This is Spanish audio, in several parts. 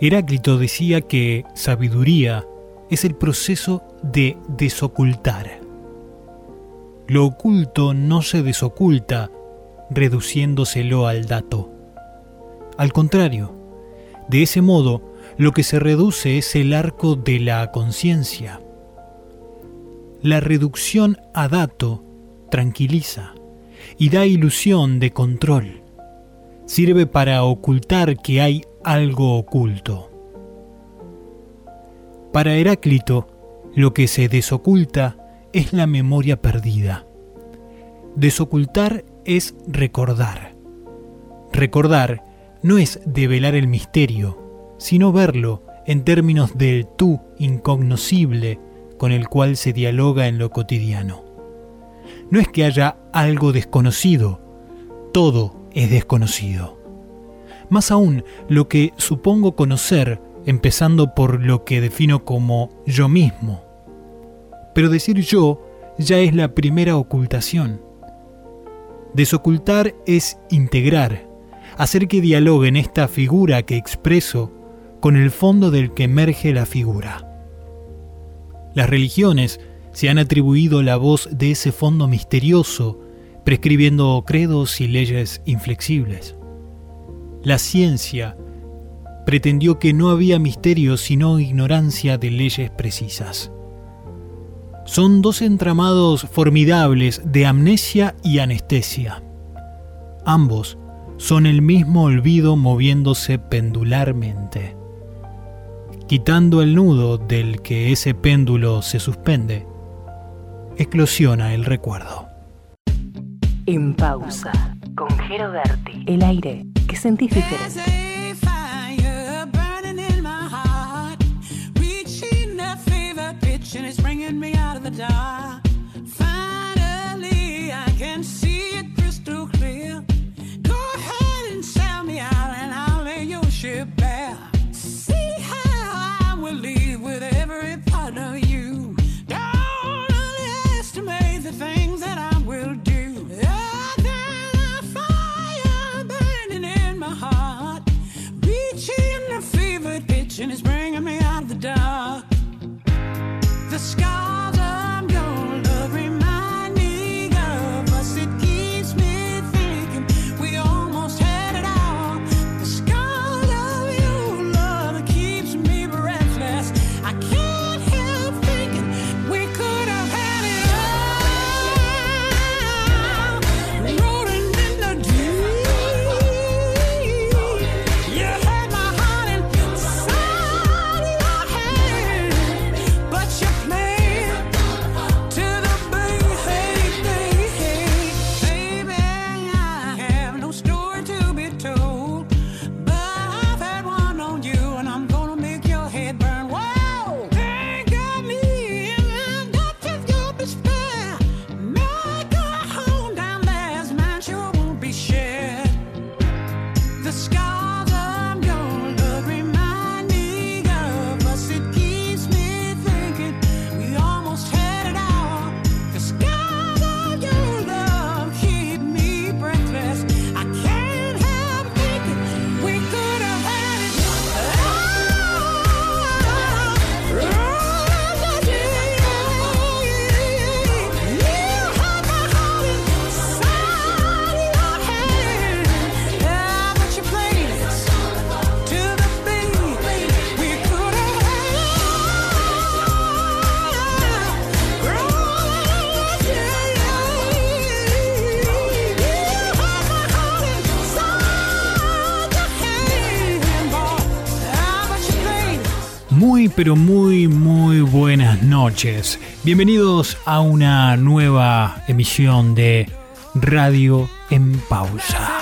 Heráclito decía que sabiduría es el proceso de desocultar. Lo oculto no se desoculta reduciéndoselo al dato. Al contrario, de ese modo, lo que se reduce es el arco de la conciencia. La reducción a dato tranquiliza y da ilusión de control. Sirve para ocultar que hay algo oculto. Para Heráclito, lo que se desoculta es la memoria perdida. Desocultar es recordar. Recordar no es develar el misterio, sino verlo en términos del tú incognoscible con el cual se dialoga en lo cotidiano. No es que haya algo desconocido, todo es desconocido. Más aún, lo que supongo conocer, empezando por lo que defino como yo mismo. Pero decir yo ya es la primera ocultación. Desocultar es integrar, hacer que dialoguen esta figura que expreso con el fondo del que emerge la figura. Las religiones se han atribuido la voz de ese fondo misterioso, prescribiendo credos y leyes inflexibles. La ciencia pretendió que no había misterio sino ignorancia de leyes precisas. Son dos entramados formidables de amnesia y anestesia. Ambos son el mismo olvido moviéndose pendularmente. Quitando el nudo del que ese péndulo se suspende, eclosiona el recuerdo. En pausa, con Jero Berti. El aire que sentís diferente. Pero noches. Bienvenidos a una nueva emisión de Radio en Pausa.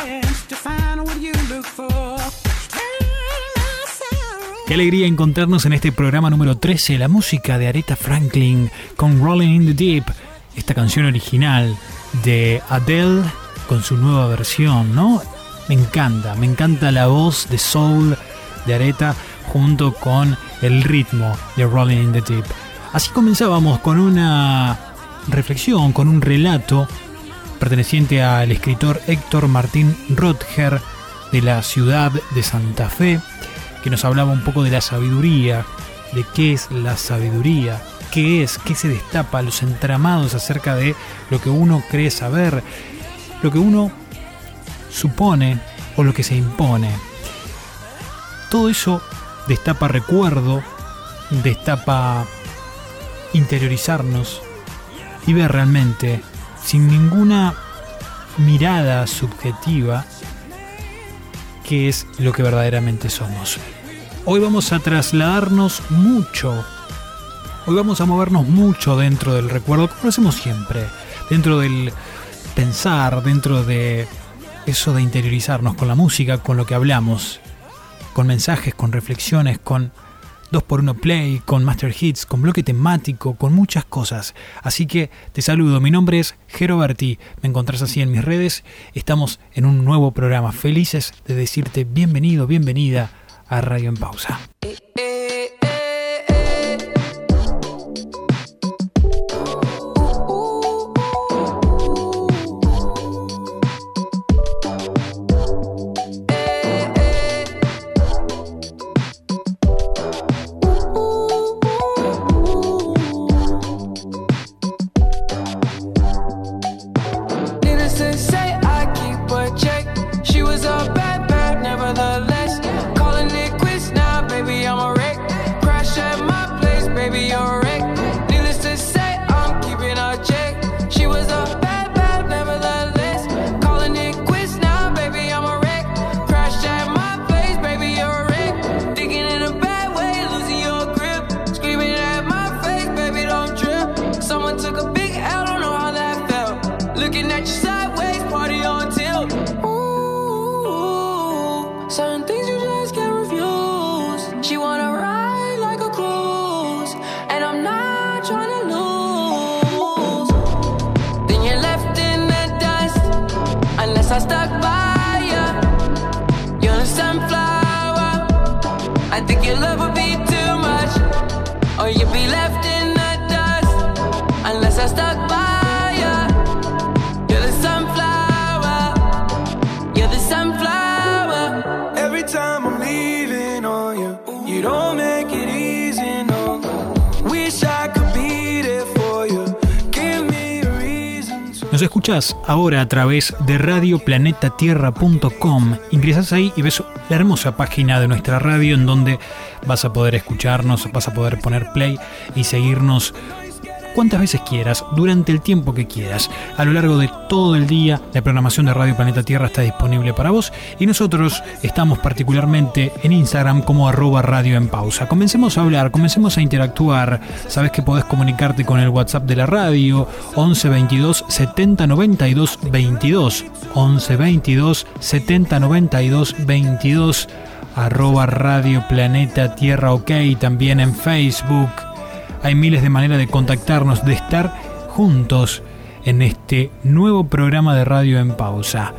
Qué alegría encontrarnos en este programa número 13, la música de Aretha Franklin con Rolling in the Deep, esta canción original de Adele con su nueva versión, ¿no? Me encanta, me encanta la voz de soul de Aretha junto con el ritmo de Rolling in the Deep. Así comenzábamos con una reflexión, con un relato perteneciente al escritor Héctor Martín Rotger de la ciudad de Santa Fe, que nos hablaba un poco de la sabiduría, de qué es la sabiduría, qué es, qué se destapa, los entramados acerca de lo que uno cree saber, lo que uno supone o lo que se impone. Todo eso destapa recuerdo, destapa interiorizarnos y ver realmente, sin ninguna mirada subjetiva, qué es lo que verdaderamente somos. Hoy vamos a trasladarnos mucho, hoy vamos a movernos mucho dentro del recuerdo, como lo hacemos siempre, dentro del pensar, dentro de eso de interiorizarnos con la música, con lo que hablamos, con mensajes, con reflexiones, con 2x1 Play, con Master Hits, con bloque temático, con muchas cosas. Así que te saludo, mi nombre es Jero Berti, me encontrás así en mis redes, estamos en un nuevo programa, felices de decirte bienvenido, bienvenida a Radio en Pausa. Eh, eh, ahora a través de radioplanetatierra.com. Ingresas ahí y ves la hermosa página de nuestra radio en donde vas a poder escucharnos, vas a poder poner play y seguirnos cuantas veces quieras, durante el tiempo que quieras. A lo largo de todo el día, la programación de Radio Planeta Tierra está disponible para vos y nosotros estamos particularmente en Instagram como arroba radio en pausa. Comencemos a hablar, comencemos a interactuar. Sabes que podés comunicarte con el WhatsApp de la radio 11 22 70 92 22 11 22 70 92 22 arroba Radio Planeta Tierra OK, también en Facebook hay miles de maneras de contactarnos, de estar juntos en este nuevo programa de radio en pausa.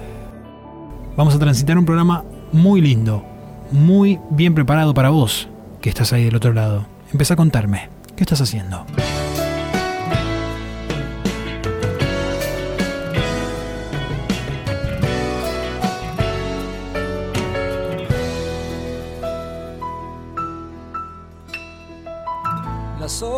Vamos a transitar un programa muy lindo, muy bien preparado para vos, que estás ahí del otro lado. Empieza a contarme, ¿qué estás haciendo?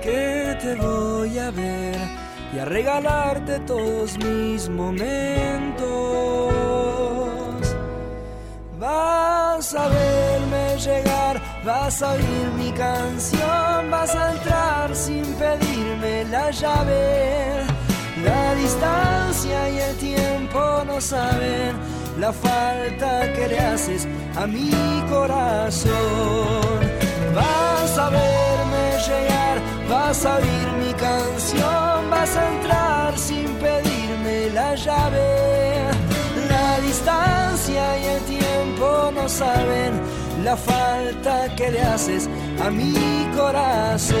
que te voy a ver y a regalarte todos mis momentos. Vas a verme llegar, vas a oír mi canción, vas a entrar sin pedirme la llave. La distancia y el tiempo no saben la falta que le haces a mi corazón. Vas a verme llegar, vas a oír mi canción, vas a entrar sin pedirme la llave. La distancia y el tiempo no saben la falta que le haces a mi corazón.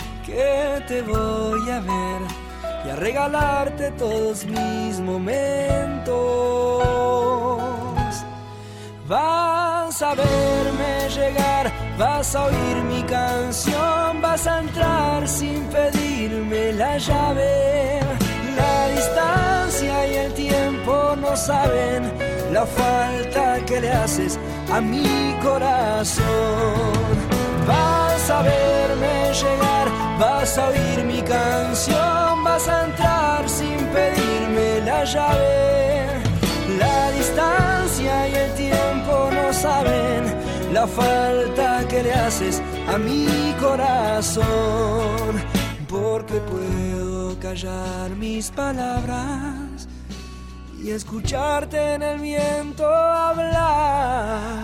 que te voy a ver y a regalarte todos mis momentos. Vas a verme llegar, vas a oír mi canción, vas a entrar sin pedirme la llave. La distancia y el tiempo no saben la falta que le haces a mi corazón. Vas a verme llegar, vas a oír mi canción, vas a entrar sin pedirme la llave. La distancia y el tiempo no saben la falta que le haces a mi corazón, porque puedo callar mis palabras y escucharte en el viento hablar,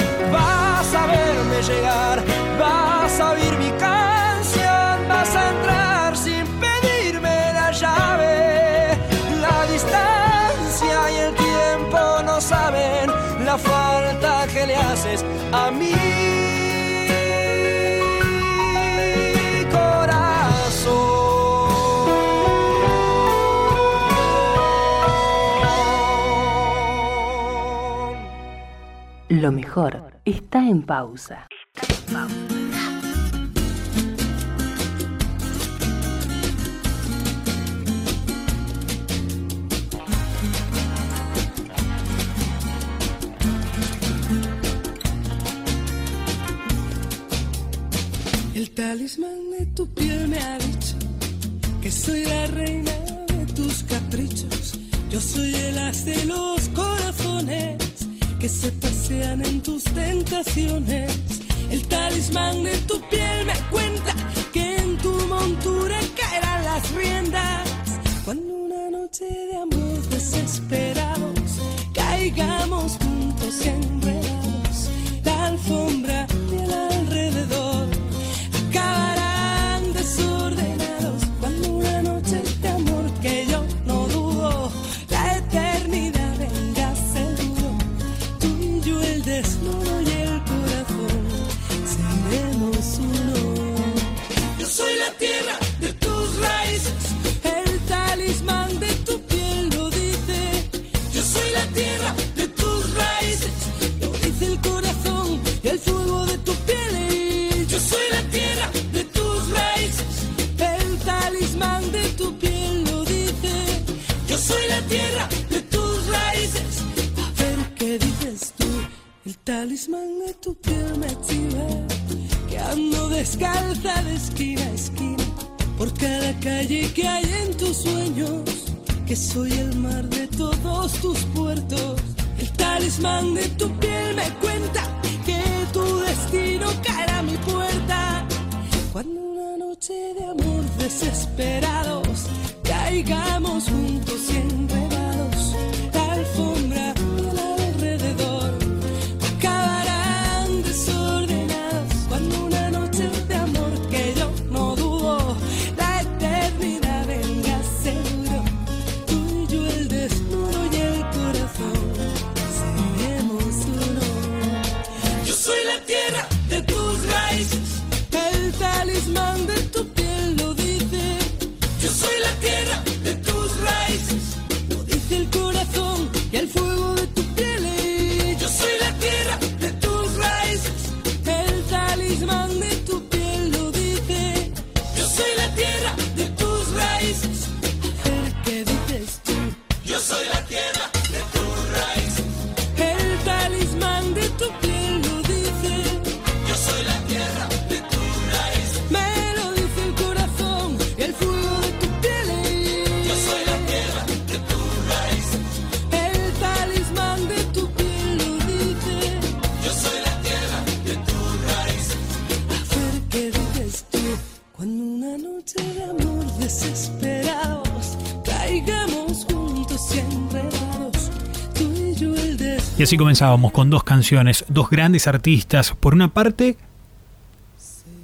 Llegar, vas a oír mi canción, vas a entrar sin pedirme la llave. La distancia y el tiempo no saben la falta que le haces a corazón. Lo mejor está en pausa. El talismán de tu piel me ha dicho que soy la reina de tus caprichos. Yo soy el as de los corazones que se pasean en tus tentaciones. El talismán de tu piel me cuenta que en tu montura caerán las riendas. Cuando una noche de amor desesperados caigamos juntos enredados, la alfombra y el alrededor acabarán talismán de tu piel me chiva que ando descalza de esquina a esquina por cada calle que hay en tus sueños, que soy el mar de todos tus puertos. El talismán de tu piel me cuenta que tu destino caerá a mi puerta. Cuando una noche de amor desesperados caigamos juntos y así comenzábamos con dos canciones, dos grandes artistas. Por una parte,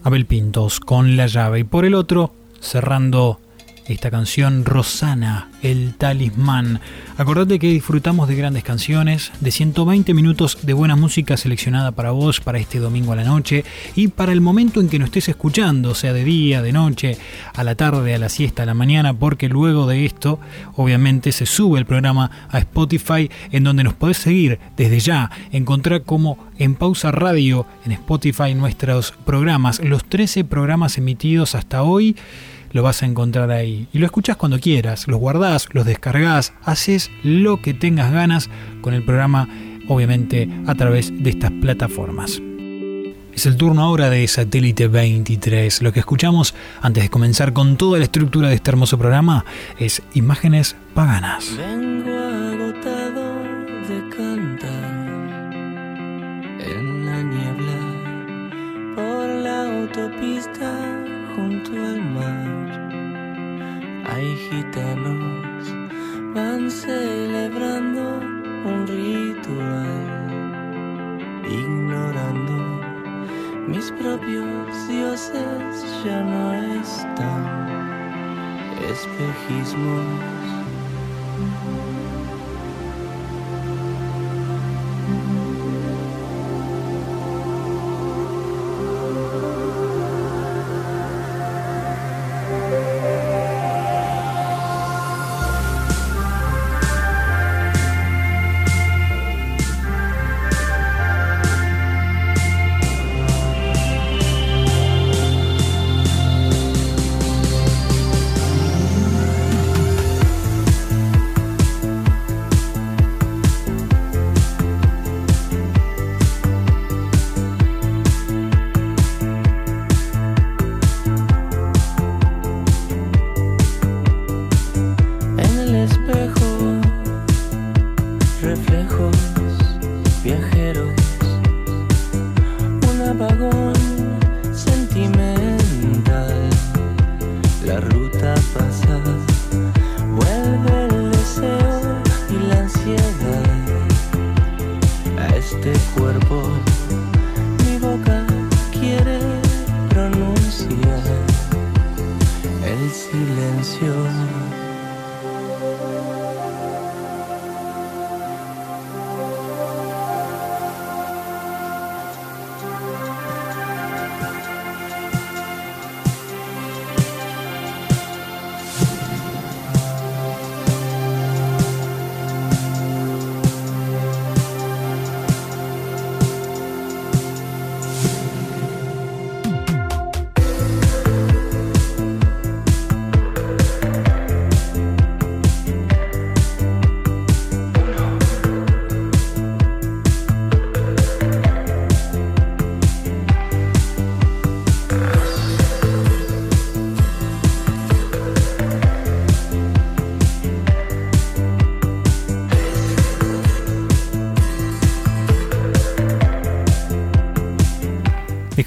Abel Pintos con La llave y por el otro, cerrando esta canción Rosana, el talismán. Acordate que disfrutamos de grandes canciones, de 120 minutos de buena música seleccionada para vos para este domingo a la noche y para el momento en que nos estés escuchando, sea de día, de noche, a la tarde, a la siesta, a la mañana, porque luego de esto, obviamente, se sube el programa a Spotify, en donde nos podés seguir desde ya, encontrar como en pausa radio en Spotify nuestros programas, los 13 programas emitidos hasta hoy lo vas a encontrar ahí. Y lo escuchas cuando quieras, los guardás, los descargas, haces lo que tengas ganas con el programa, obviamente a través de estas plataformas. Es el turno ahora de Satélite 23. Lo que escuchamos antes de comenzar con toda la estructura de este hermoso programa es imágenes paganas. Hay gitanos, van celebrando un ritual, ignorando mis propios dioses ya no están, espejismos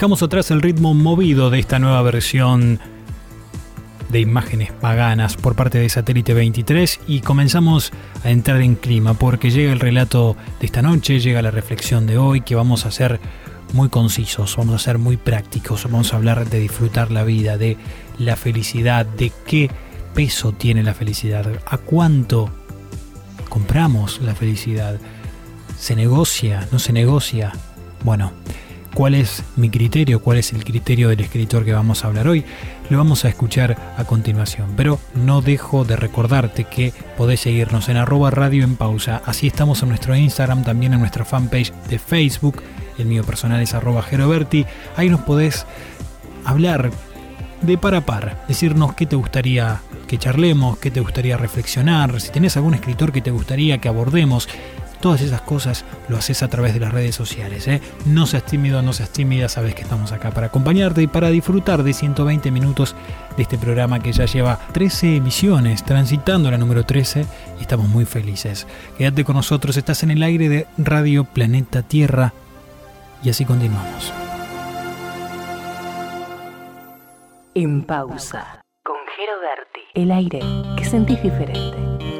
Dejamos atrás el ritmo movido de esta nueva versión de imágenes paganas por parte de Satélite 23 y comenzamos a entrar en clima porque llega el relato de esta noche, llega la reflexión de hoy que vamos a ser muy concisos, vamos a ser muy prácticos, vamos a hablar de disfrutar la vida, de la felicidad, de qué peso tiene la felicidad, a cuánto compramos la felicidad, se negocia, no se negocia. Bueno, cuál es mi criterio, cuál es el criterio del escritor que vamos a hablar hoy, lo vamos a escuchar a continuación. Pero no dejo de recordarte que podés seguirnos en arroba radio en pausa. Así estamos en nuestro Instagram, también en nuestra fanpage de Facebook. El mío personal es arroba Geroberti. Ahí nos podés hablar de par a par, decirnos qué te gustaría que charlemos, qué te gustaría reflexionar, si tenés algún escritor que te gustaría que abordemos. Todas esas cosas lo haces a través de las redes sociales. ¿eh? No seas tímido, no seas tímida, sabes que estamos acá para acompañarte y para disfrutar de 120 minutos de este programa que ya lleva 13 emisiones, transitando la número 13 y estamos muy felices. Quédate con nosotros, estás en el aire de Radio Planeta Tierra y así continuamos. En pausa, con Jero Berti. El aire que sentís diferente.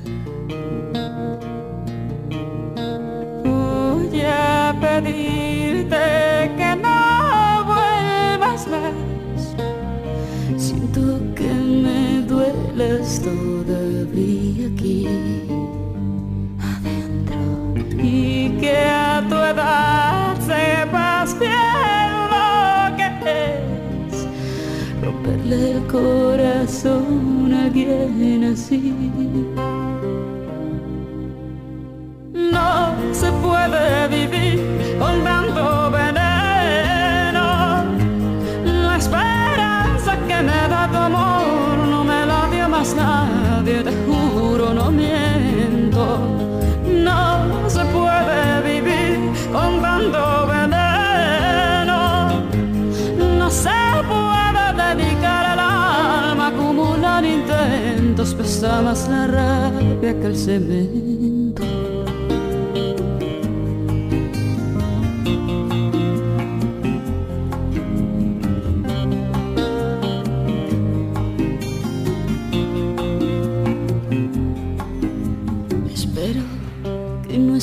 A pedirte que no vuelvas más. Siento que me dueles todavía aquí y que a tu edad sepas bien lo que es romperle el corazón a alguien así. No se puede vivir con tanto veneno. La esperanza que me da tu amor no me la dio más nadie, te juro, no miento. No se puede vivir con tanto veneno. No se puede dedicar el alma a acumular intentos. Pesa más la rabia que el cemento.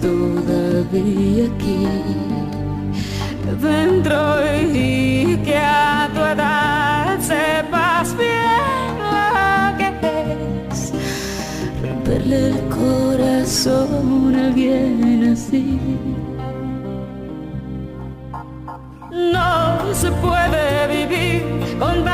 Todavía aquí dentro y que a tu edad sepas bien lo que es romperle el corazón a alguien así. No se puede vivir con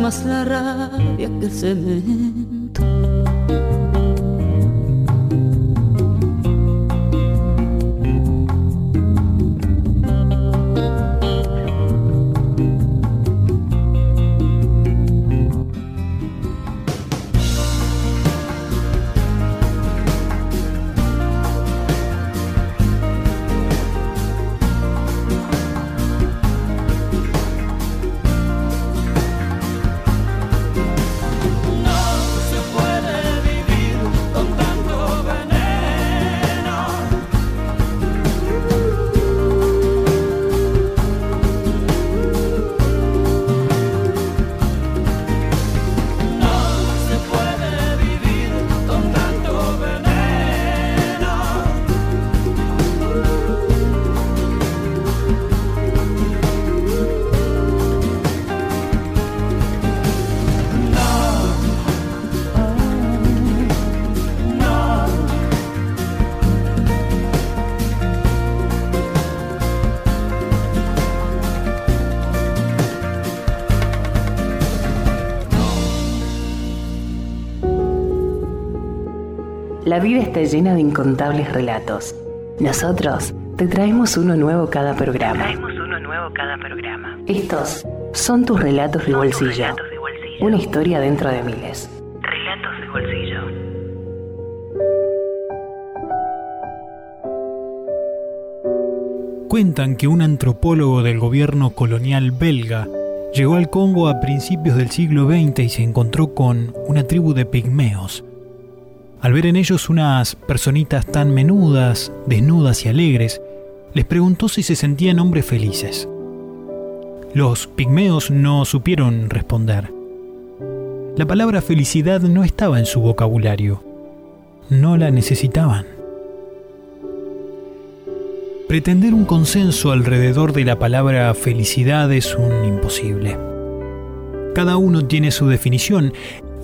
más la rabia que. Vida está llena de incontables relatos. Nosotros te traemos uno nuevo cada programa. Estos son tus relatos de bolsillo. Una historia dentro de miles. Relatos de bolsillo. Cuentan que un antropólogo del gobierno colonial belga llegó al Congo a principios del siglo XX y se encontró con una tribu de pigmeos. Al ver en ellos unas personitas tan menudas, desnudas y alegres, les preguntó si se sentían hombres felices. Los pigmeos no supieron responder. La palabra felicidad no estaba en su vocabulario. No la necesitaban. Pretender un consenso alrededor de la palabra felicidad es un imposible. Cada uno tiene su definición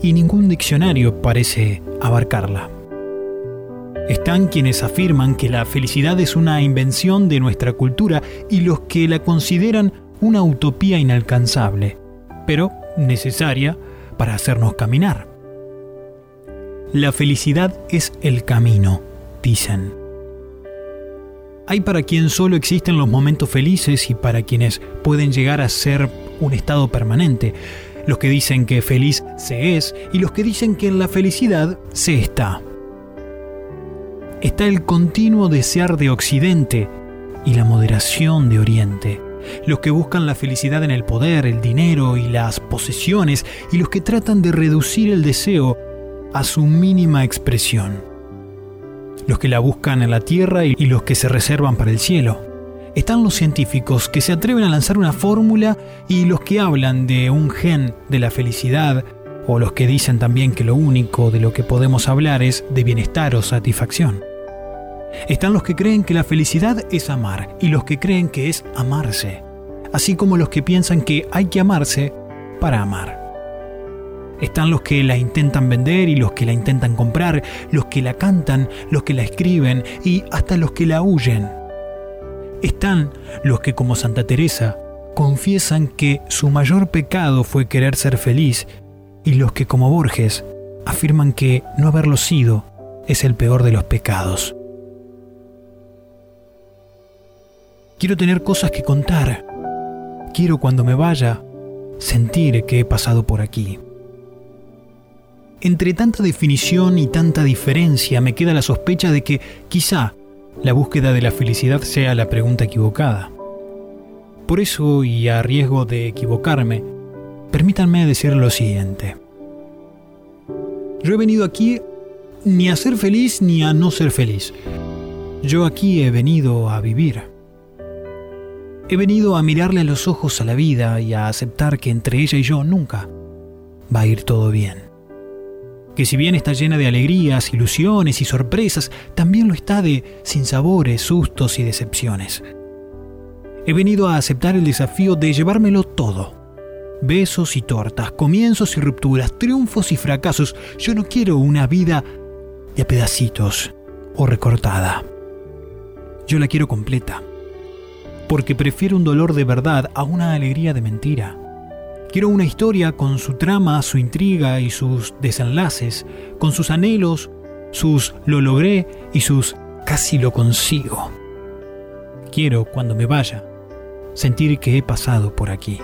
y ningún diccionario parece abarcarla. Están quienes afirman que la felicidad es una invención de nuestra cultura y los que la consideran una utopía inalcanzable, pero necesaria para hacernos caminar. La felicidad es el camino, dicen. Hay para quien solo existen los momentos felices y para quienes pueden llegar a ser un estado permanente. Los que dicen que feliz se es y los que dicen que en la felicidad se está está el continuo desear de Occidente y la moderación de Oriente. Los que buscan la felicidad en el poder, el dinero y las posesiones, y los que tratan de reducir el deseo a su mínima expresión. Los que la buscan en la tierra y los que se reservan para el cielo. Están los científicos que se atreven a lanzar una fórmula y los que hablan de un gen de la felicidad o los que dicen también que lo único de lo que podemos hablar es de bienestar o satisfacción. Están los que creen que la felicidad es amar y los que creen que es amarse, así como los que piensan que hay que amarse para amar. Están los que la intentan vender y los que la intentan comprar, los que la cantan, los que la escriben y hasta los que la huyen. Están los que como Santa Teresa confiesan que su mayor pecado fue querer ser feliz y los que como Borges afirman que no haberlo sido es el peor de los pecados. Quiero tener cosas que contar. Quiero cuando me vaya sentir que he pasado por aquí. Entre tanta definición y tanta diferencia me queda la sospecha de que quizá la búsqueda de la felicidad sea la pregunta equivocada. Por eso, y a riesgo de equivocarme, permítanme decir lo siguiente. Yo he venido aquí ni a ser feliz ni a no ser feliz. Yo aquí he venido a vivir. He venido a mirarle a los ojos a la vida y a aceptar que entre ella y yo nunca va a ir todo bien. Que si bien está llena de alegrías, ilusiones y sorpresas, también lo está de sinsabores, sustos y decepciones. He venido a aceptar el desafío de llevármelo todo Besos y tortas, comienzos y rupturas, triunfos y fracasos. Yo no quiero una vida de a pedacitos o recortada. Yo la quiero completa. Porque prefiero un dolor de verdad a una alegría de mentira. Quiero una historia con su trama, su intriga y sus desenlaces, con sus anhelos, sus lo logré y sus casi lo consigo. Quiero, cuando me vaya, sentir que he pasado por aquí.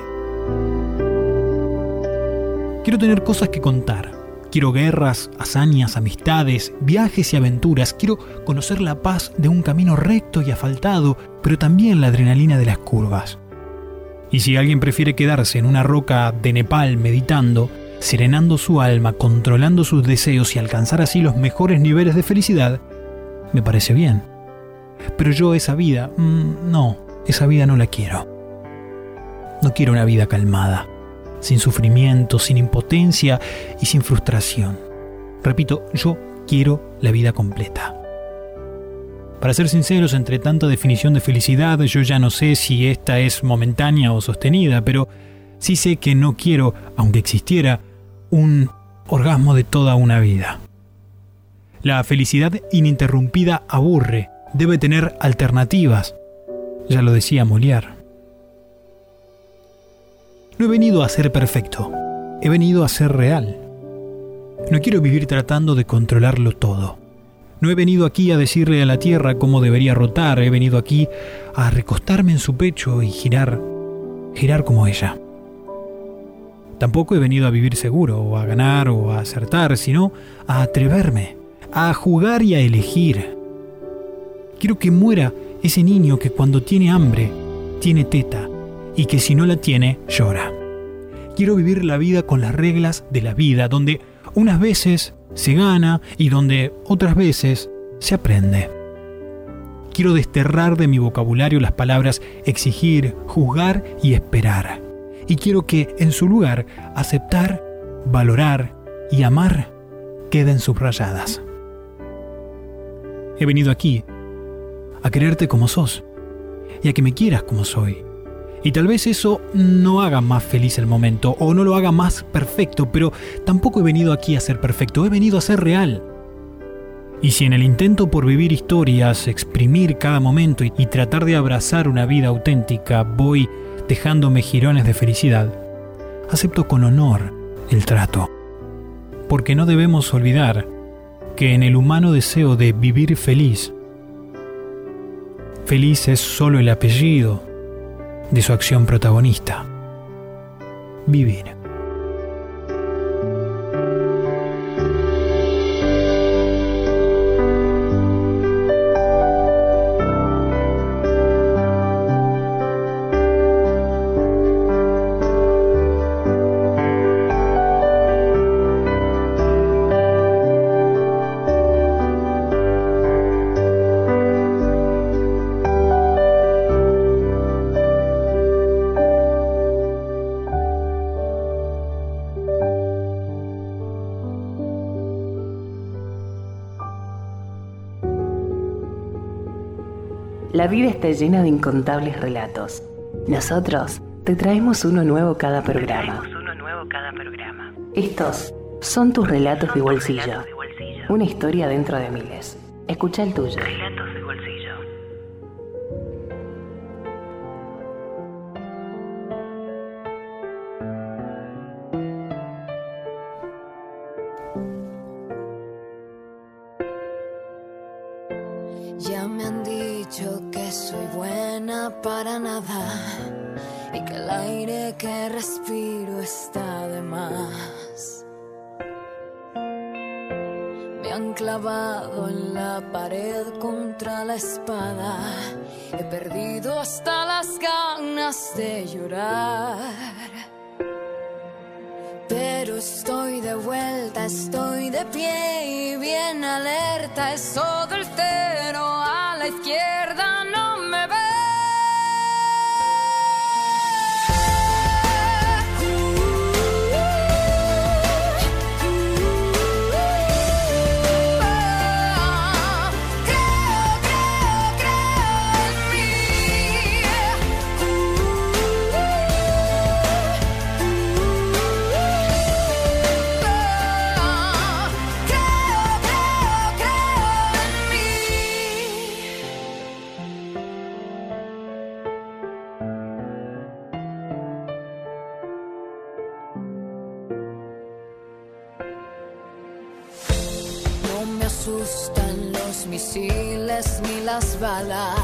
Quiero tener cosas que contar. Quiero guerras, hazañas, amistades, viajes y aventuras. Quiero conocer la paz de un camino recto y asfaltado, pero también la adrenalina de las curvas. Y si alguien prefiere quedarse en una roca de Nepal meditando, serenando su alma, controlando sus deseos y alcanzar así los mejores niveles de felicidad, me parece bien. Pero yo esa vida, mm, no, esa vida no la quiero. No quiero una vida calmada sin sufrimiento, sin impotencia y sin frustración. Repito, yo quiero la vida completa. Para ser sinceros, entre tanta definición de felicidad, yo ya no sé si esta es momentánea o sostenida, pero sí sé que no quiero, aunque existiera, un orgasmo de toda una vida. La felicidad ininterrumpida aburre, debe tener alternativas. Ya lo decía Molière. No he venido a ser perfecto, he venido a ser real. No quiero vivir tratando de controlarlo todo. No he venido aquí a decirle a la tierra cómo debería rotar, he venido aquí a recostarme en su pecho y girar, girar como ella. Tampoco he venido a vivir seguro, o a ganar, o a acertar, sino a atreverme, a jugar y a elegir. Quiero que muera ese niño que cuando tiene hambre, tiene teta, y que si no la tiene, llora. Quiero vivir la vida con las reglas de la vida, donde unas veces se gana y donde otras veces se aprende. Quiero desterrar de mi vocabulario las palabras exigir, juzgar y esperar. Y quiero que en su lugar aceptar, valorar y amar queden subrayadas. He venido aquí a quererte como sos y a que me quieras como soy. Y tal vez eso no haga más feliz el momento o no lo haga más perfecto, pero tampoco he venido aquí a ser perfecto, he venido a ser real. Y si en el intento por vivir historias, exprimir cada momento y, tratar de abrazar una vida auténtica voy dejándome girones de felicidad, acepto con honor el trato. Porque no debemos olvidar que en el humano deseo de vivir feliz, feliz es solo el apellido de su acción protagonista. Vivir. Vida está llena de incontables relatos. Nosotros te traemos uno nuevo cada programa. Estos son tus relatos de bolsillo. Una historia dentro de miles. Escucha el tuyo. Espada. He perdido hasta las ganas de llorar. Pero estoy de vuelta, estoy de pie y bien alerta. Es todo el cero las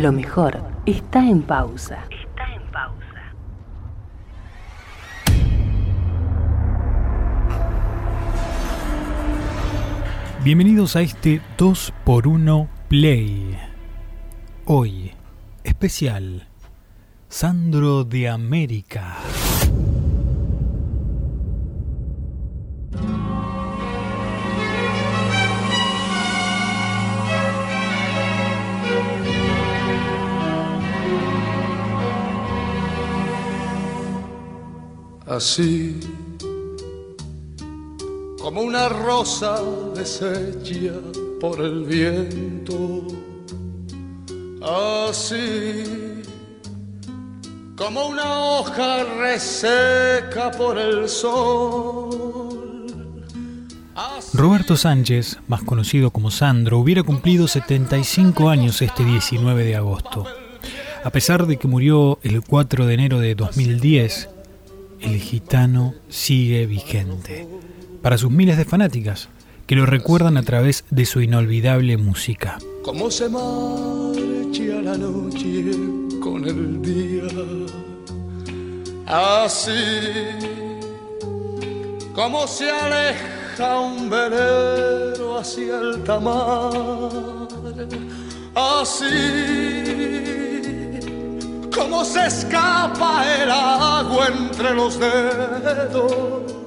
Lo mejor está en pausa. Está en pausa. Bienvenidos a este 2x1 Play. Hoy, especial, Sandro de América. Así como una rosa deshecha por el viento, así como una hoja reseca por el sol. Roberto Sánchez, más conocido como Sandro, hubiera cumplido 75 años este 19 de agosto. A pesar de que murió el 4 de enero de 2010, el gitano sigue vigente para sus miles de fanáticas que lo recuerdan a través de su inolvidable música. Como se marcha la noche con el día, así como se aleja un velero hacia el tamar, así como se escapa el agua entre los dedos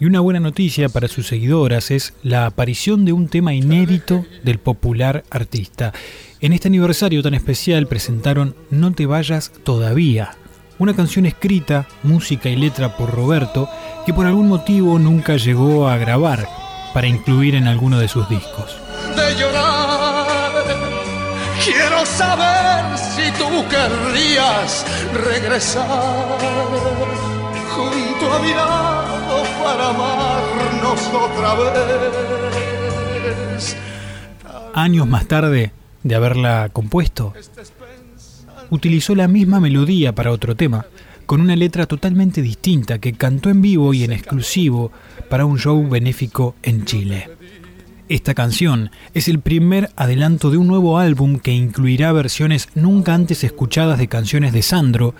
y una buena noticia para sus seguidoras es la aparición de un tema inédito del popular artista. En este aniversario tan especial presentaron No te vayas todavía, una canción escrita, música y letra por Roberto, que por algún motivo nunca llegó a grabar para incluir en alguno de sus discos. De llorar, si tú querrías regresar junto a para amarnos otra vez. Años más tarde de haberla compuesto, utilizó la misma melodía para otro tema, con una letra totalmente distinta que cantó en vivo y en exclusivo para un show benéfico en Chile. Esta canción es el primer adelanto de un nuevo álbum que incluirá versiones nunca antes escuchadas de canciones de Sandro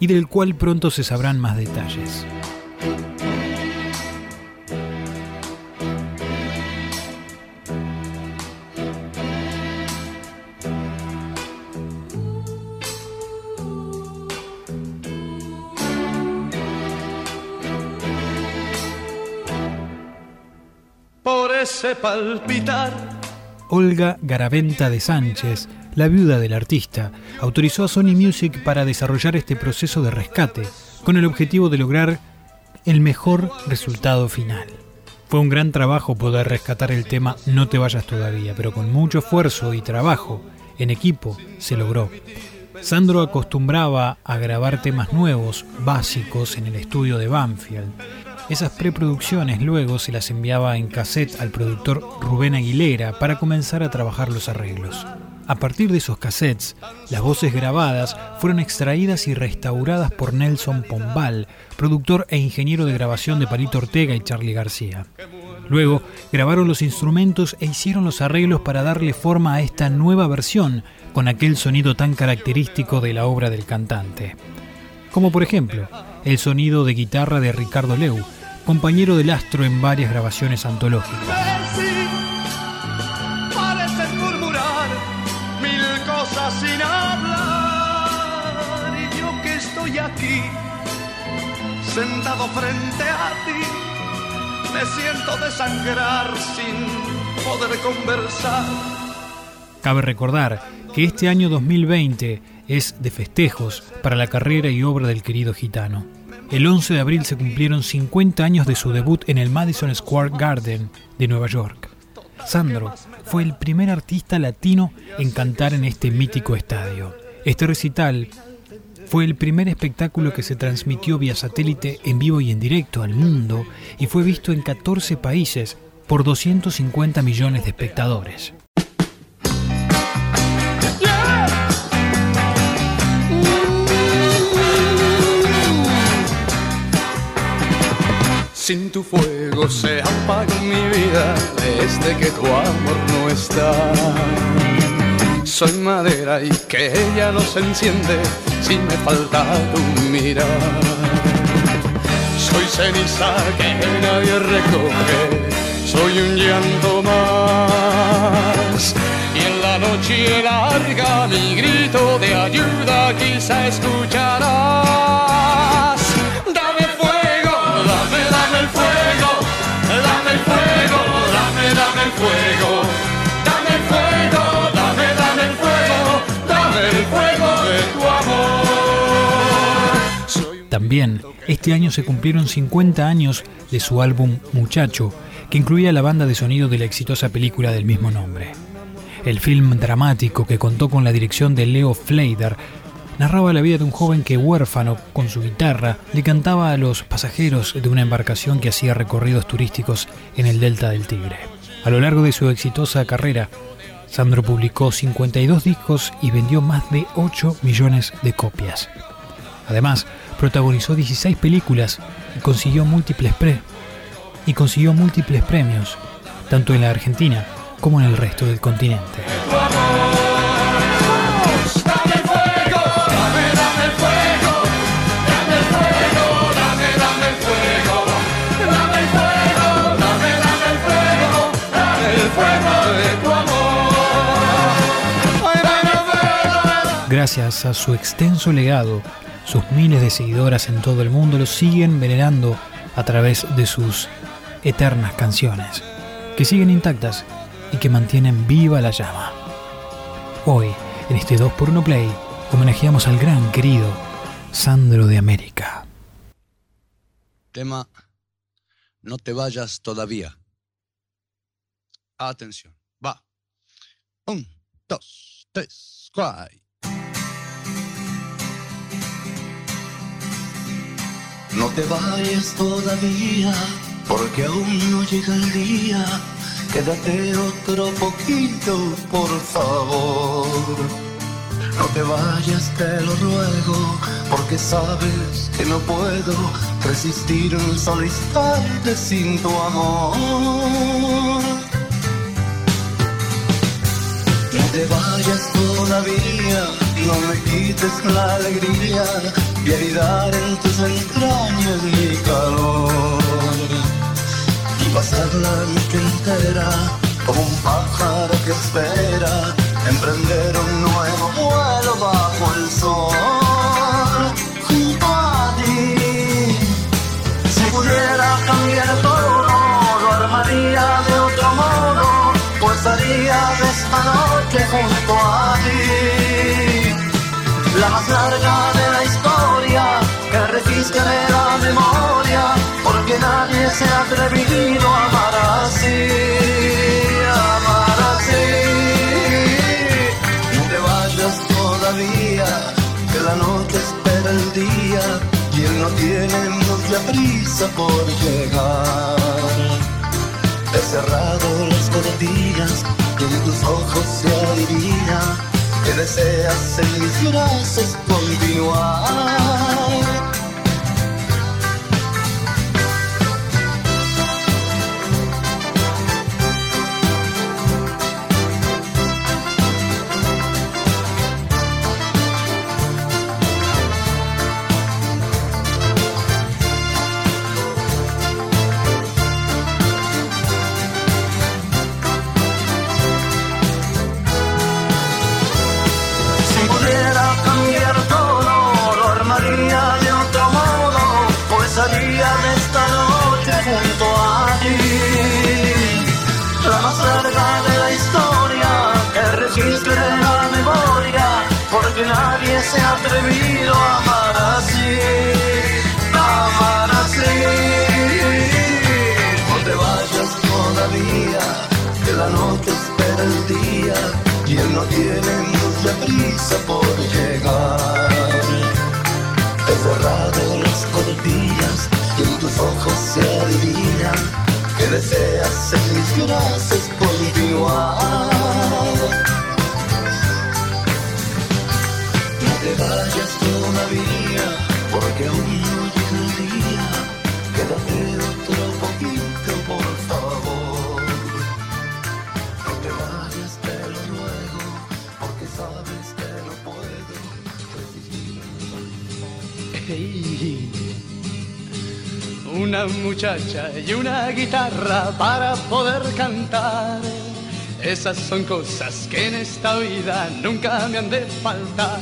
y del cual pronto se sabrán más detalles. Por ese palpitar. Olga Garaventa de Sánchez la viuda del artista, autorizó a Sony Music para desarrollar este proceso de rescate, con el objetivo de lograr el mejor resultado final. Fue un gran trabajo poder rescatar el tema No te vayas todavía, pero con mucho esfuerzo y trabajo en equipo se logró. Sandro acostumbraba a grabar temas nuevos, básicos, en el estudio de Banfield. Esas preproducciones luego se las enviaba en cassette al productor Rubén Aguilera para comenzar a trabajar los arreglos. A partir de esos cassettes, las voces grabadas fueron extraídas y restauradas por Nelson Pombal, productor e ingeniero de grabación de Palito Ortega y Charlie García. Luego grabaron los instrumentos e hicieron los arreglos para darle forma a esta nueva versión, con aquel sonido tan característico de la obra del cantante. Como por ejemplo, el sonido de guitarra de Ricardo Leu, compañero del astro en varias grabaciones antológicas. sin hablar y yo que estoy aquí sentado frente a ti me siento desangrar sin poder conversar. Cabe recordar que este año 2020 es de festejos para la carrera y obra del querido gitano. El 11 de abril se cumplieron 50 años de su debut en el Madison Square Garden de Nueva York. Sandro fue el primer artista latino en cantar en este mítico estadio. Este recital fue el primer espectáculo que se transmitió vía satélite en vivo y en directo al mundo y fue visto en 14 países por 250 millones de espectadores. Sin tu fuego se apaga mi vida desde que tu amor no está. soy madera y que ella no se enciende si me falta tu mirar. Soy ceniza que nadie recoge, soy un llanto más. Y en la noche larga mi grito de ayuda quizá escucharás. Dame el fuego, dame, dame el fuego, dame el fuego de tu amor. También, este año se cumplieron 50 años de su álbum Muchacho, que incluía la banda de sonido de la exitosa película del mismo nombre. El film dramático que contó con la dirección de Leo Fleider narraba la vida de un joven que huérfano con su guitarra le cantaba a los pasajeros de una embarcación que hacía recorridos turísticos en el delta del Tigre. A lo largo de su exitosa carrera, Sandro publicó 52 discos y vendió más de 8 millones de copias. Además, protagonizó 16 películas y consiguió múltiples y consiguió múltiples premios, tanto en la Argentina como en el resto del continente. Gracias a su extenso legado, sus miles de seguidoras en todo el mundo lo siguen venerando a través de sus eternas canciones, que siguen intactas y que mantienen viva la llama. Hoy, en este 2x1 Play, homenajeamos al gran querido Sandro de América. Tema, no te vayas todavía. Atención, va. Un, dos, tres, cuatro. No te vayas todavía, porque aún no llega el día. Quédate otro poquito, por favor. No te vayas, te lo ruego, porque sabes que no puedo resistir un solo instante sin tu amor. No te vayas todavía, no me quites la alegría y aridar en tus entrañas mi calor. Y pasar la noche entera como un pájaro que espera emprender un nuevo vuelo bajo el sol. Junto a ti, si pudiera cambiar tiene mucha prisa por llegar. He cerrado las cortinas y en tus ojos se adivina que deseas en mis brazos continuar. Se ha atrevido a amar así, a amar así. No te vayas todavía, que la noche espera el día y él no tiene mucha prisa por llegar. He cerrado las cortinas y en tus ojos se adivina que deseas en mis brazos continuar. todavía, porque hoy no llega el día, quédate otro poquito, por favor. No te vayas, te lo ruego, porque sabes que no puedo resistir. Hey. Una muchacha y una guitarra para poder cantar. Esas son cosas que en esta vida nunca me han de faltar.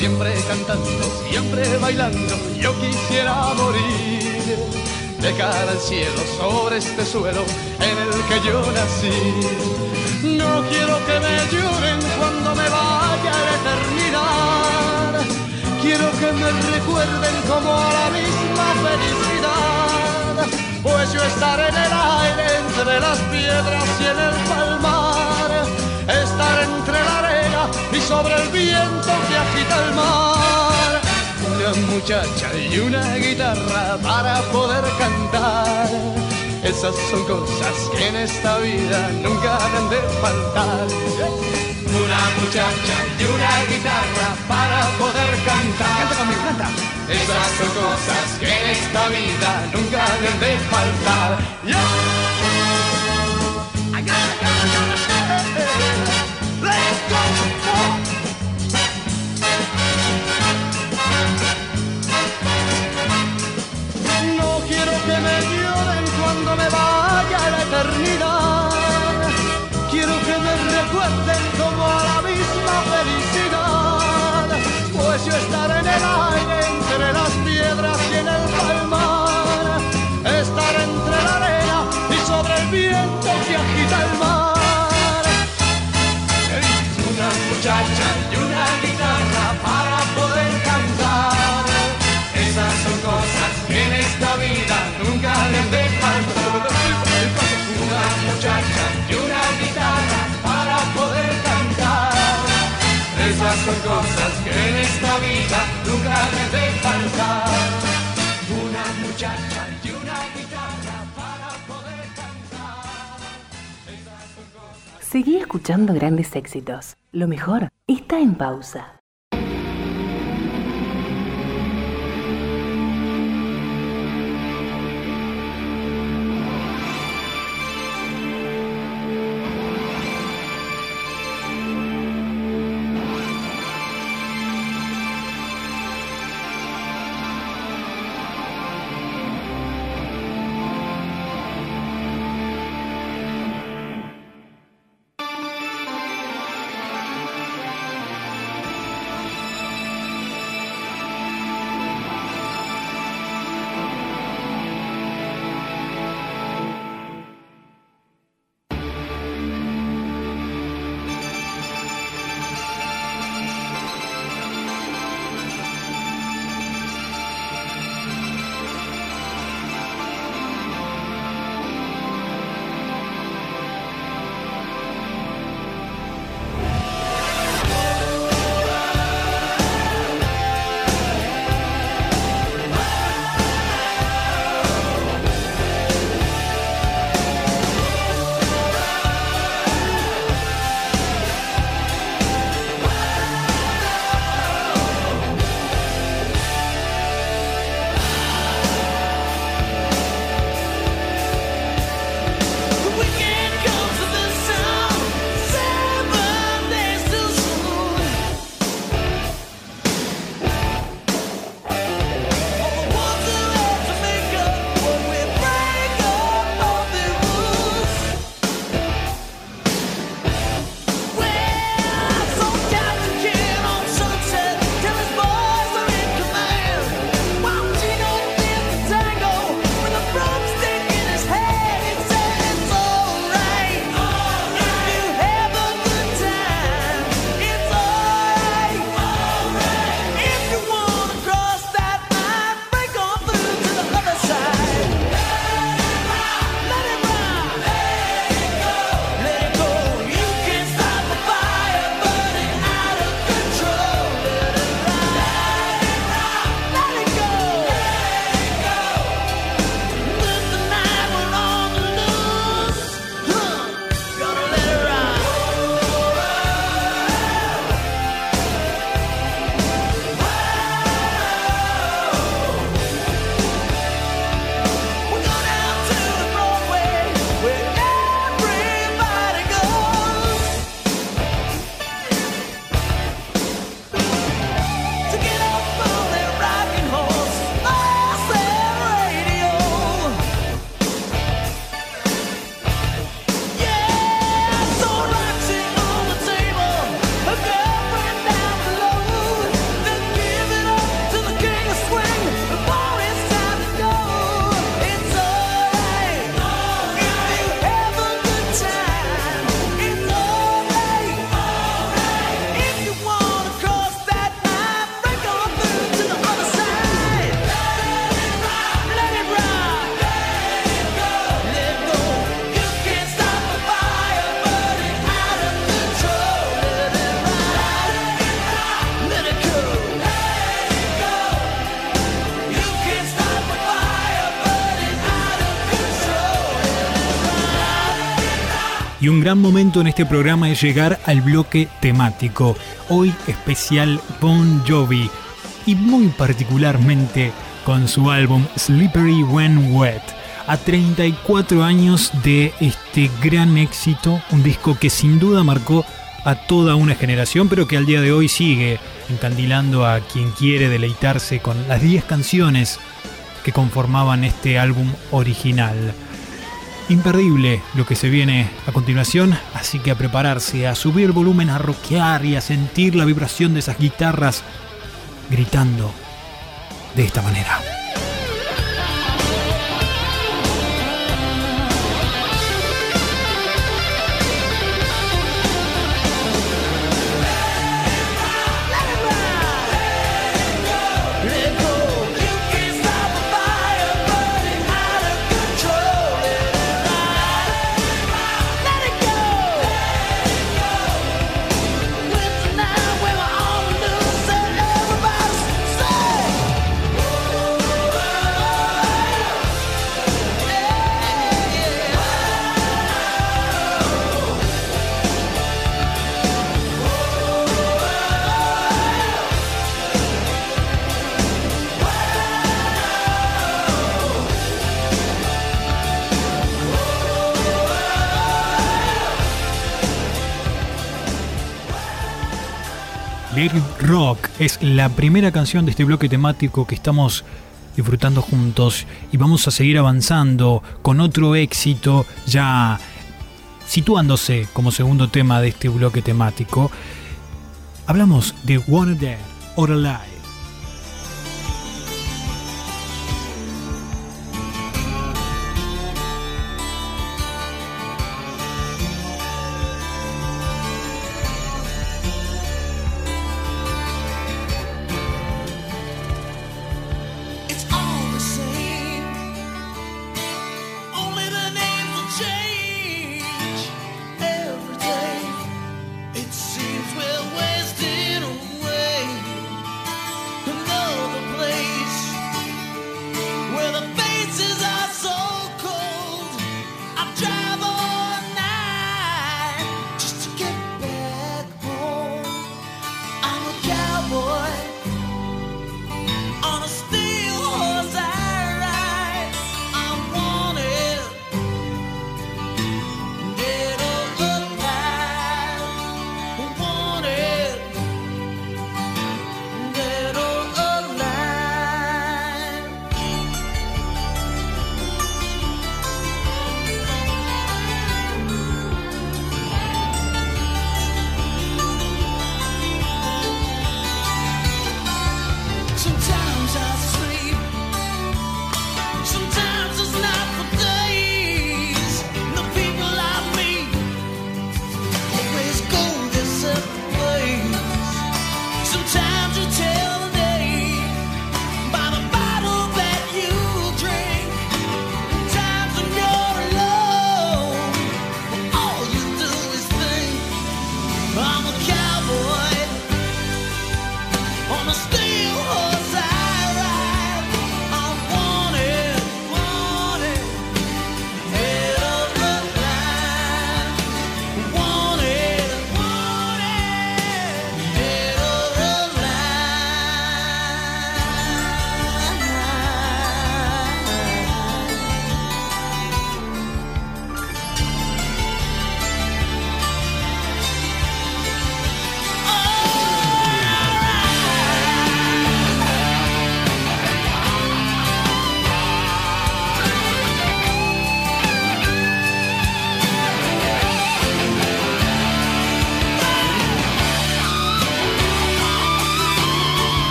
Siempre cantando, siempre bailando, yo quisiera morir de cara al cielo sobre este suelo en el que yo nací. No quiero que me lloren cuando me vaya a la eternidad. Quiero que me recuerden como a la misma felicidad. Pues yo estaré en el aire entre las piedras y en el palmar. Estar entre la arena y sobre el viento que agita el mar. Una muchacha y una guitarra para poder cantar. Esas son cosas que en esta vida nunca han de faltar. Una muchacha y una guitarra para poder cantar. Canta conmigo, canta. Esas son cosas que en esta vida nunca han de faltar. Let's cuando me vaya a la eternidad. Quiero que me recuerden como a la misma felicidad. Pues yo estaré en el aire cosas que en esta vida nunca les de faltar. Una muchacha y una guitarra para poder cantar. Seguí escuchando grandes éxitos. Lo mejor está en pausa. Y un gran momento en este programa es llegar al bloque temático. Hoy especial Bon Jovi y muy particularmente con su álbum Slippery When Wet. A 34 años de este gran éxito, un disco que sin duda marcó a toda una generación, pero que al día de hoy sigue encandilando a quien quiere deleitarse con las 10 canciones que conformaban este álbum original. Imperdible lo que se viene a continuación, así que a prepararse, a subir el volumen, a rockear y a sentir la vibración de esas guitarras gritando de esta manera. Rock es la primera canción de este bloque temático que estamos disfrutando juntos y vamos a seguir avanzando con otro éxito ya situándose como segundo tema de este bloque temático. Hablamos de Wanna Dead or Alive.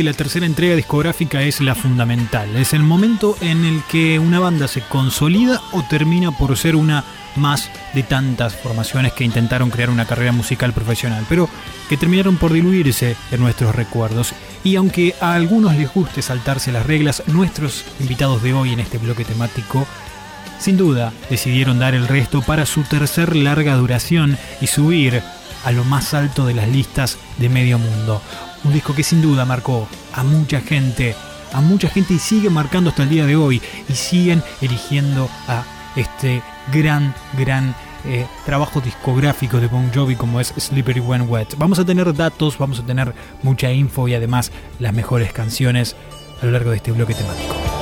Que la tercera entrega discográfica es la fundamental, es el momento en el que una banda se consolida o termina por ser una más de tantas formaciones que intentaron crear una carrera musical profesional, pero que terminaron por diluirse en nuestros recuerdos. Y aunque a algunos les guste saltarse las reglas, nuestros invitados de hoy en este bloque temático sin duda decidieron dar el resto para su tercer larga duración y subir a lo más alto de las listas de medio mundo. Un disco que sin duda marcó a mucha gente, a mucha gente y sigue marcando hasta el día de hoy y siguen eligiendo a este gran, gran eh, trabajo discográfico de Bon Jovi como es Slippery When Wet. Vamos a tener datos, vamos a tener mucha info y además las mejores canciones a lo largo de este bloque temático.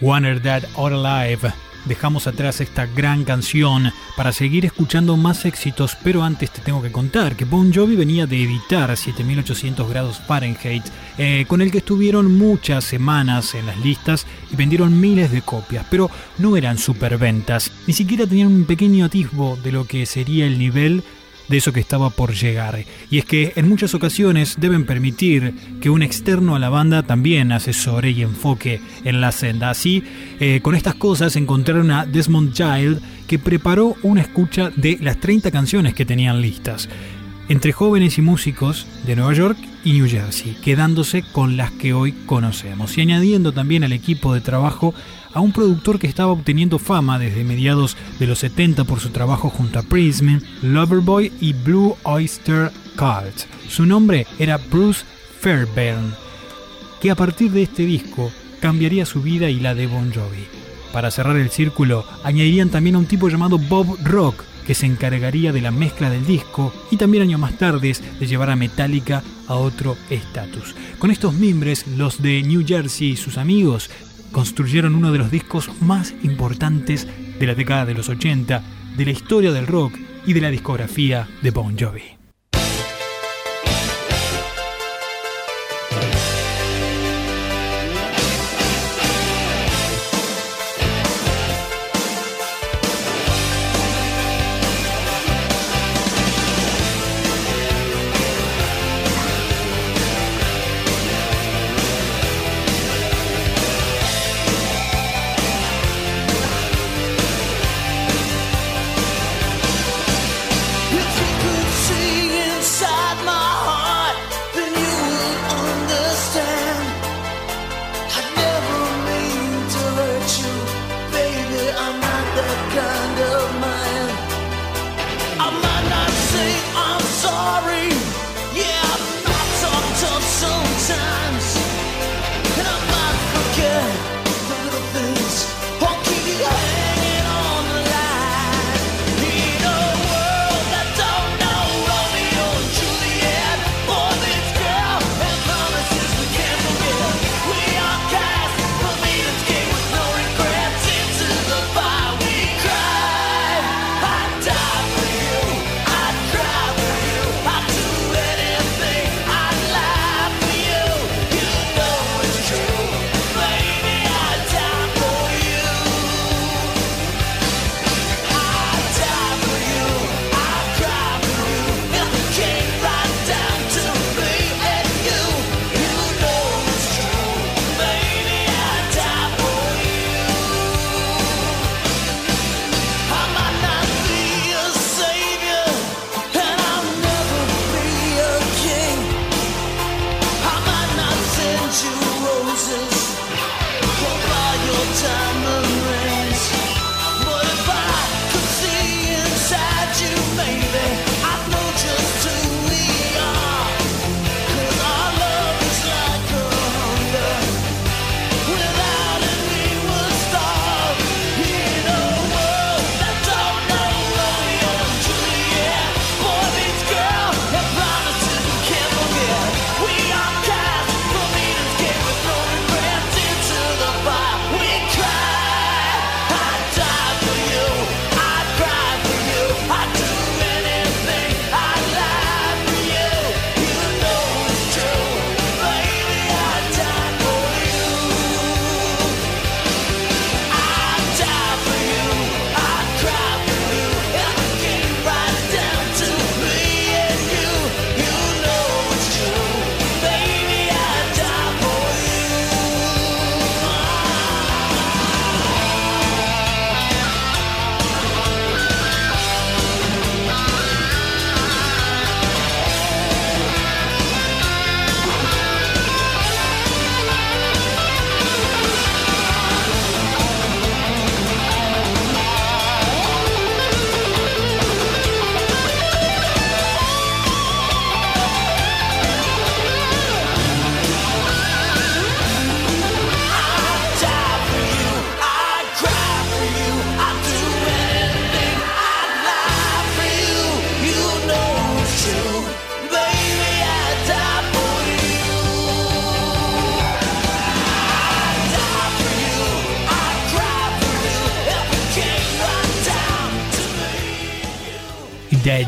Wanted Dead or Alive. Dejamos atrás esta gran canción para seguir escuchando más éxitos, pero antes te tengo que contar que Bon Jovi venía de editar 7800 grados Fahrenheit, eh, con el que estuvieron muchas semanas en las listas y vendieron miles de copias, pero no eran superventas, ni siquiera tenían un pequeño atisbo de lo que sería el nivel de eso que estaba por llegar. Y es que en muchas ocasiones deben permitir que un externo a la banda también asesore y enfoque en la senda. Así, eh, con estas cosas encontraron a Desmond Child que preparó una escucha de las 30 canciones que tenían listas entre jóvenes y músicos de Nueva York y New Jersey, quedándose con las que hoy conocemos y añadiendo también al equipo de trabajo a un productor que estaba obteniendo fama desde mediados de los 70 por su trabajo junto a Prism, Loverboy y Blue Oyster Cult. Su nombre era Bruce Fairbairn, que a partir de este disco cambiaría su vida y la de Bon Jovi. Para cerrar el círculo, añadirían también a un tipo llamado Bob Rock, que se encargaría de la mezcla del disco y también años más tarde de llevar a Metallica a otro estatus. Con estos mimbres, los de New Jersey y sus amigos construyeron uno de los discos más importantes de la década de los 80, de la historia del rock y de la discografía de Bon Jovi.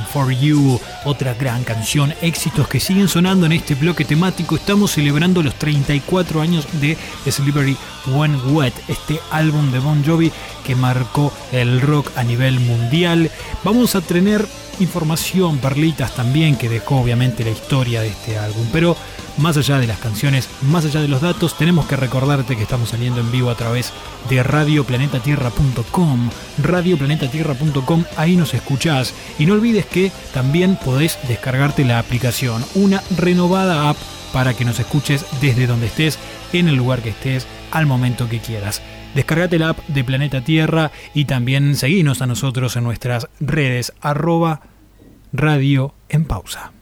For You, otra gran canción, éxitos que siguen sonando en este bloque temático. Estamos celebrando los 34 años de Slippery When Wet, este álbum de Bon Jovi que marcó el rock a nivel mundial. Vamos a tener información, perlitas también que dejó obviamente la historia de este álbum, pero más allá de las canciones, más allá de los datos, tenemos que recordarte que estamos saliendo en vivo a través de radioplanetatierra.com. Radioplanetatierra.com, ahí nos escuchás. Y no olvides que también podés descargarte la aplicación, una renovada app para que nos escuches desde donde estés, en el lugar que estés, al momento que quieras. Descargate la app de Planeta Tierra y también seguinos a nosotros en nuestras redes arroba radio en pausa.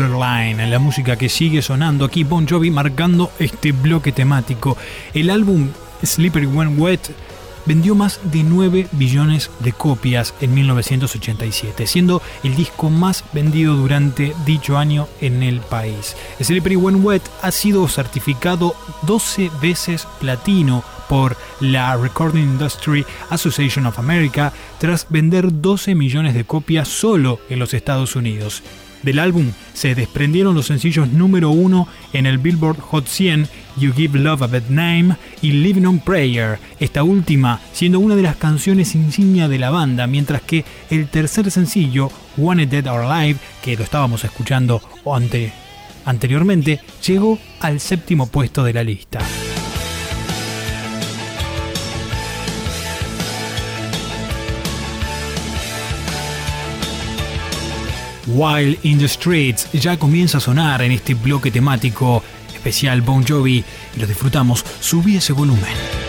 Borderline, la música que sigue sonando aquí, Bon Jovi marcando este bloque temático. El álbum Slippery When Wet vendió más de 9 billones de copias en 1987, siendo el disco más vendido durante dicho año en el país. Slippery When Wet ha sido certificado 12 veces platino por la Recording Industry Association of America tras vender 12 millones de copias solo en los Estados Unidos. Del álbum se desprendieron los sencillos número uno en el Billboard Hot 100 You Give Love a Bad Name y Living on Prayer, esta última siendo una de las canciones insignia de la banda, mientras que el tercer sencillo, Wanted Dead or Alive, que lo estábamos escuchando ante, anteriormente, llegó al séptimo puesto de la lista. While in the Streets ya comienza a sonar en este bloque temático especial Bon Jovi y lo disfrutamos. Subí ese volumen.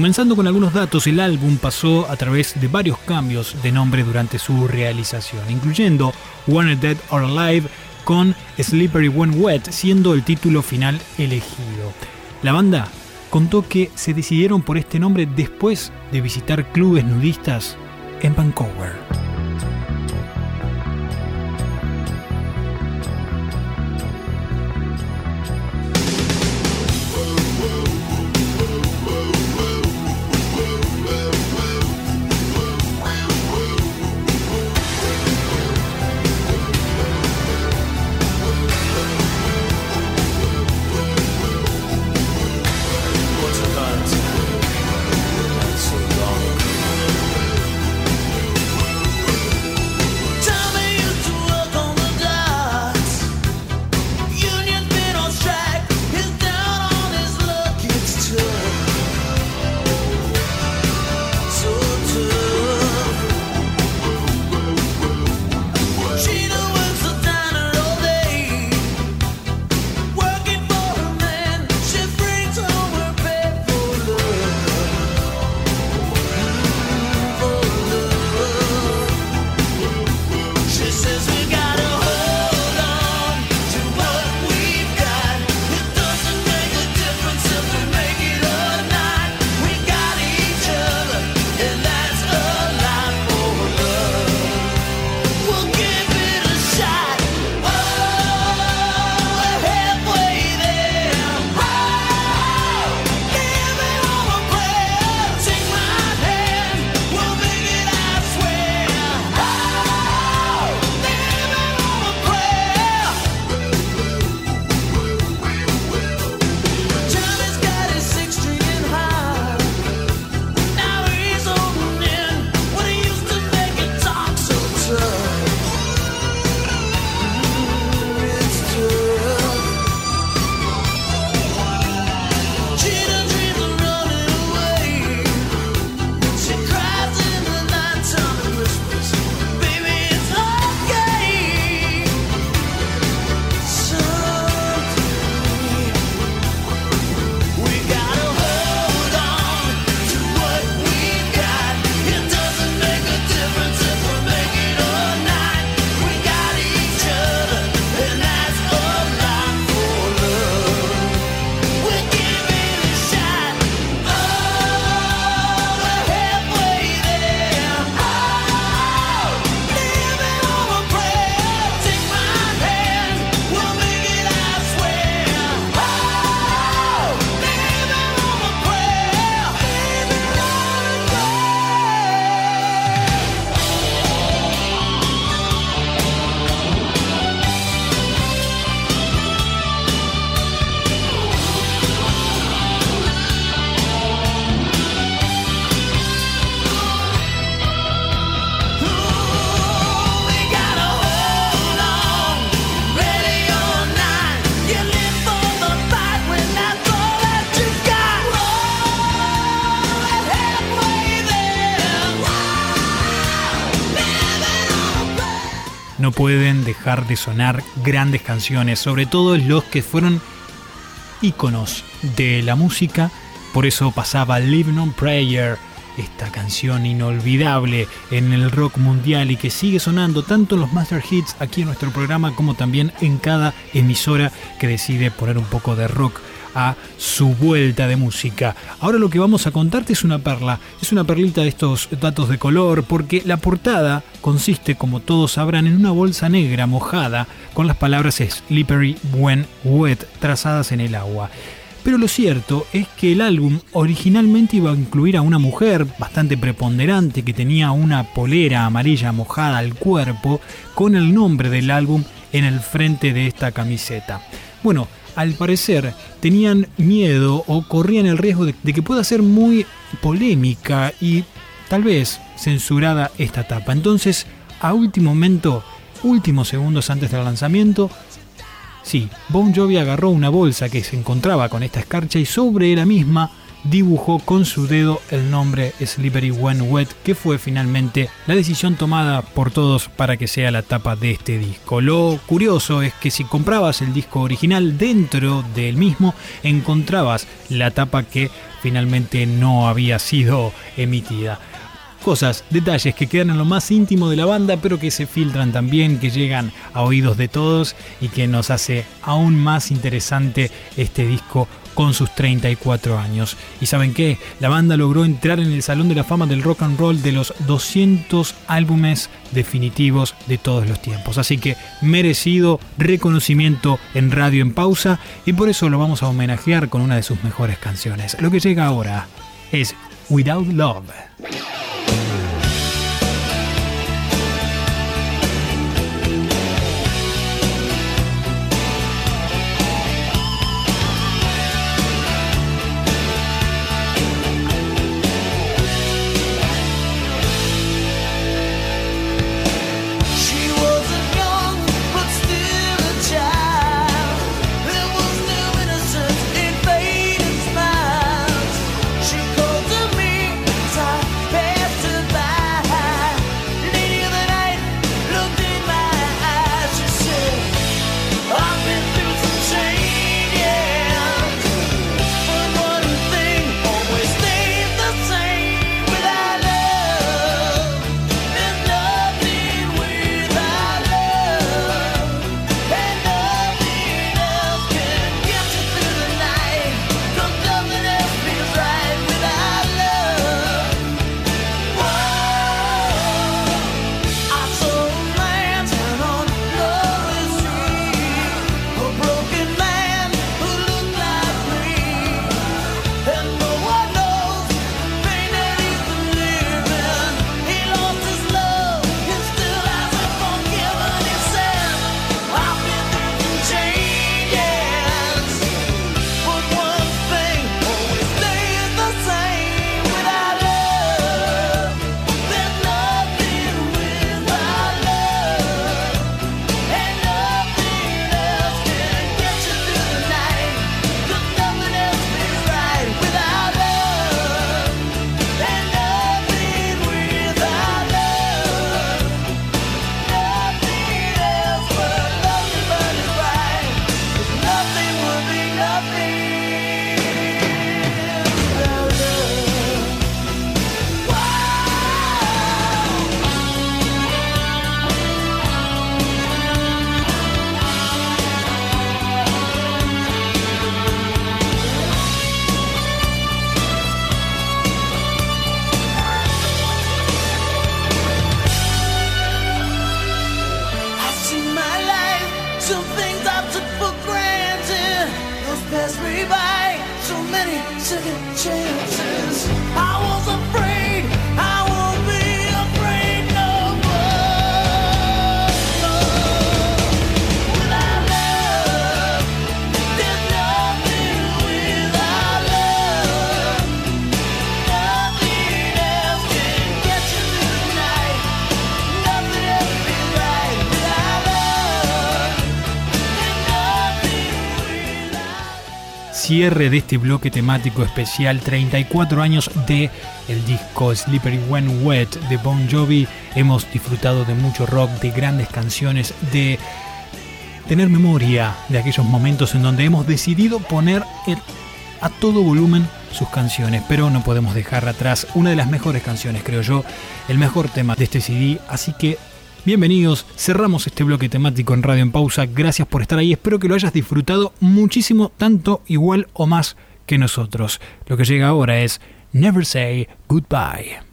Comenzando con algunos datos, el álbum pasó a través de varios cambios de nombre durante su realización, incluyendo Wanted Dead or Alive con Slippery When Wet siendo el título final elegido. La banda contó que se decidieron por este nombre después de visitar clubes nudistas en Vancouver. Dejar de sonar grandes canciones, sobre todo los que fueron íconos de la música. Por eso pasaba Living on Prayer, esta canción inolvidable en el rock mundial y que sigue sonando tanto en los Master Hits aquí en nuestro programa como también en cada emisora que decide poner un poco de rock a su vuelta de música. Ahora lo que vamos a contarte es una perla, es una perlita de estos datos de color, porque la portada consiste, como todos sabrán, en una bolsa negra mojada con las palabras Slippery When Wet trazadas en el agua. Pero lo cierto es que el álbum originalmente iba a incluir a una mujer bastante preponderante que tenía una polera amarilla mojada al cuerpo con el nombre del álbum en el frente de esta camiseta. Bueno, al parecer tenían miedo o corrían el riesgo de, que pueda ser muy polémica y tal vez censurada esta etapa. Entonces, a último momento, últimos segundos antes del lanzamiento, sí, Bon Jovi agarró una bolsa que se encontraba con esta escarcha y sobre la misma dibujó con su dedo el nombre Slippery When Wet, que fue finalmente la decisión tomada por todos para que sea la tapa de este disco. Lo curioso es que si comprabas el disco original dentro del mismo, encontrabas la tapa que finalmente no había sido emitida cosas, detalles que quedan en lo más íntimo de la banda, pero que se filtran también, que llegan a oídos de todos y que nos hace aún más interesante este disco con sus 34 años. ¿Y saben qué? La banda logró entrar en el Salón de la Fama del Rock and Roll de los 200 álbumes definitivos de todos los tiempos. Así que merecido reconocimiento en Radio en Pausa y por eso lo vamos a homenajear con una de sus mejores canciones. Lo que llega ahora es Without Love. Cierre de este bloque temático especial 34 años de el disco Slippery When Wet de Bon Jovi. Hemos disfrutado de mucho rock, de grandes canciones, de tener memoria de aquellos momentos en donde hemos decidido poner a todo volumen sus canciones, pero no podemos dejar atrás una de las mejores canciones, creo yo, el mejor tema de este CD, así que bienvenidos, cerramos este bloque temático en Radio en Pausa, gracias por estar ahí, espero que lo hayas disfrutado muchísimo, tanto, igual o más que nosotros. Lo que llega ahora es Never Say Goodbye.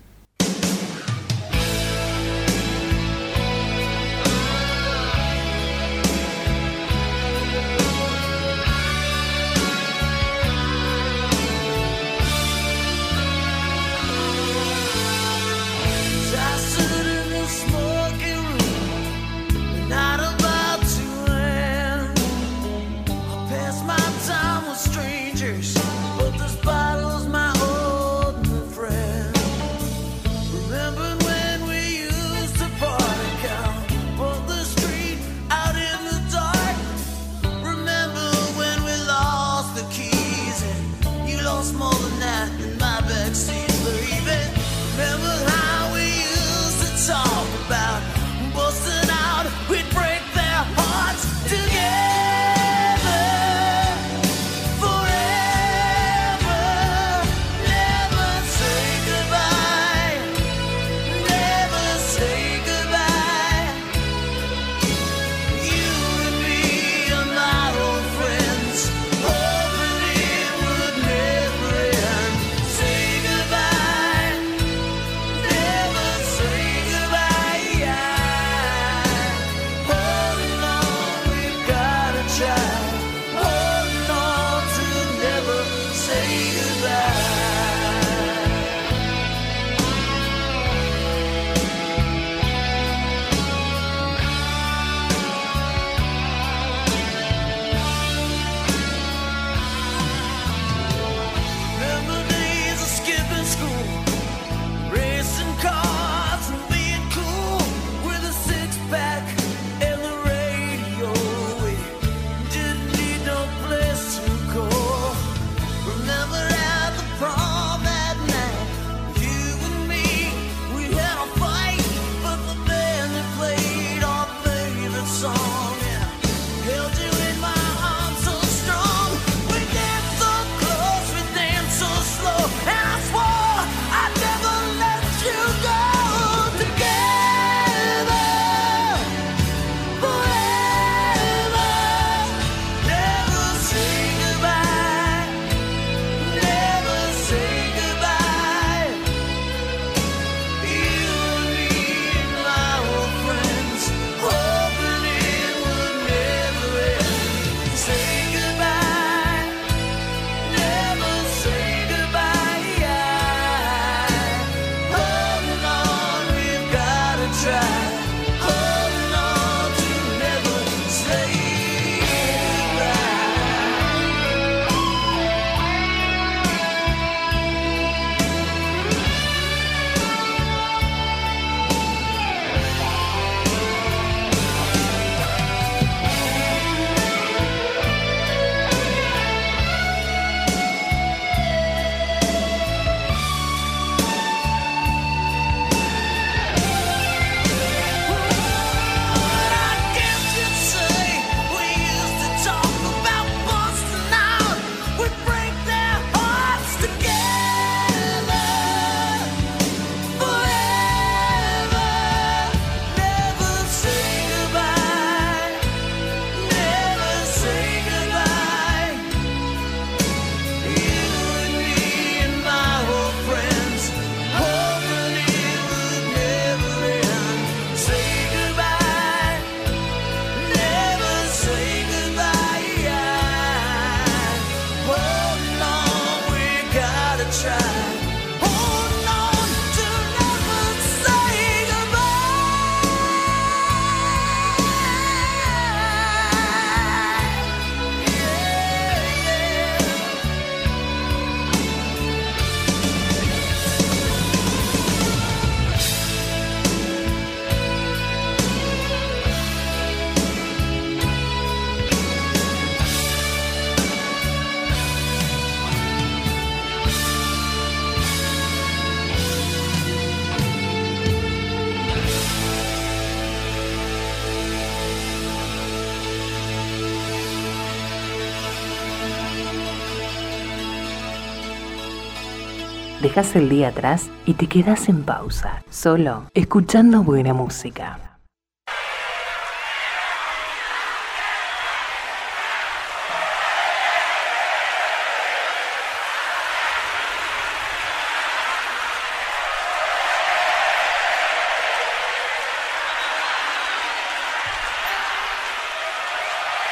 Dejas el día atrás y te quedas en pausa, solo escuchando buena música.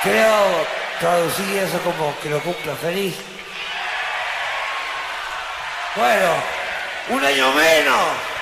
Creo traducir eso como que lo cumpla feliz. Bueno, un año menos.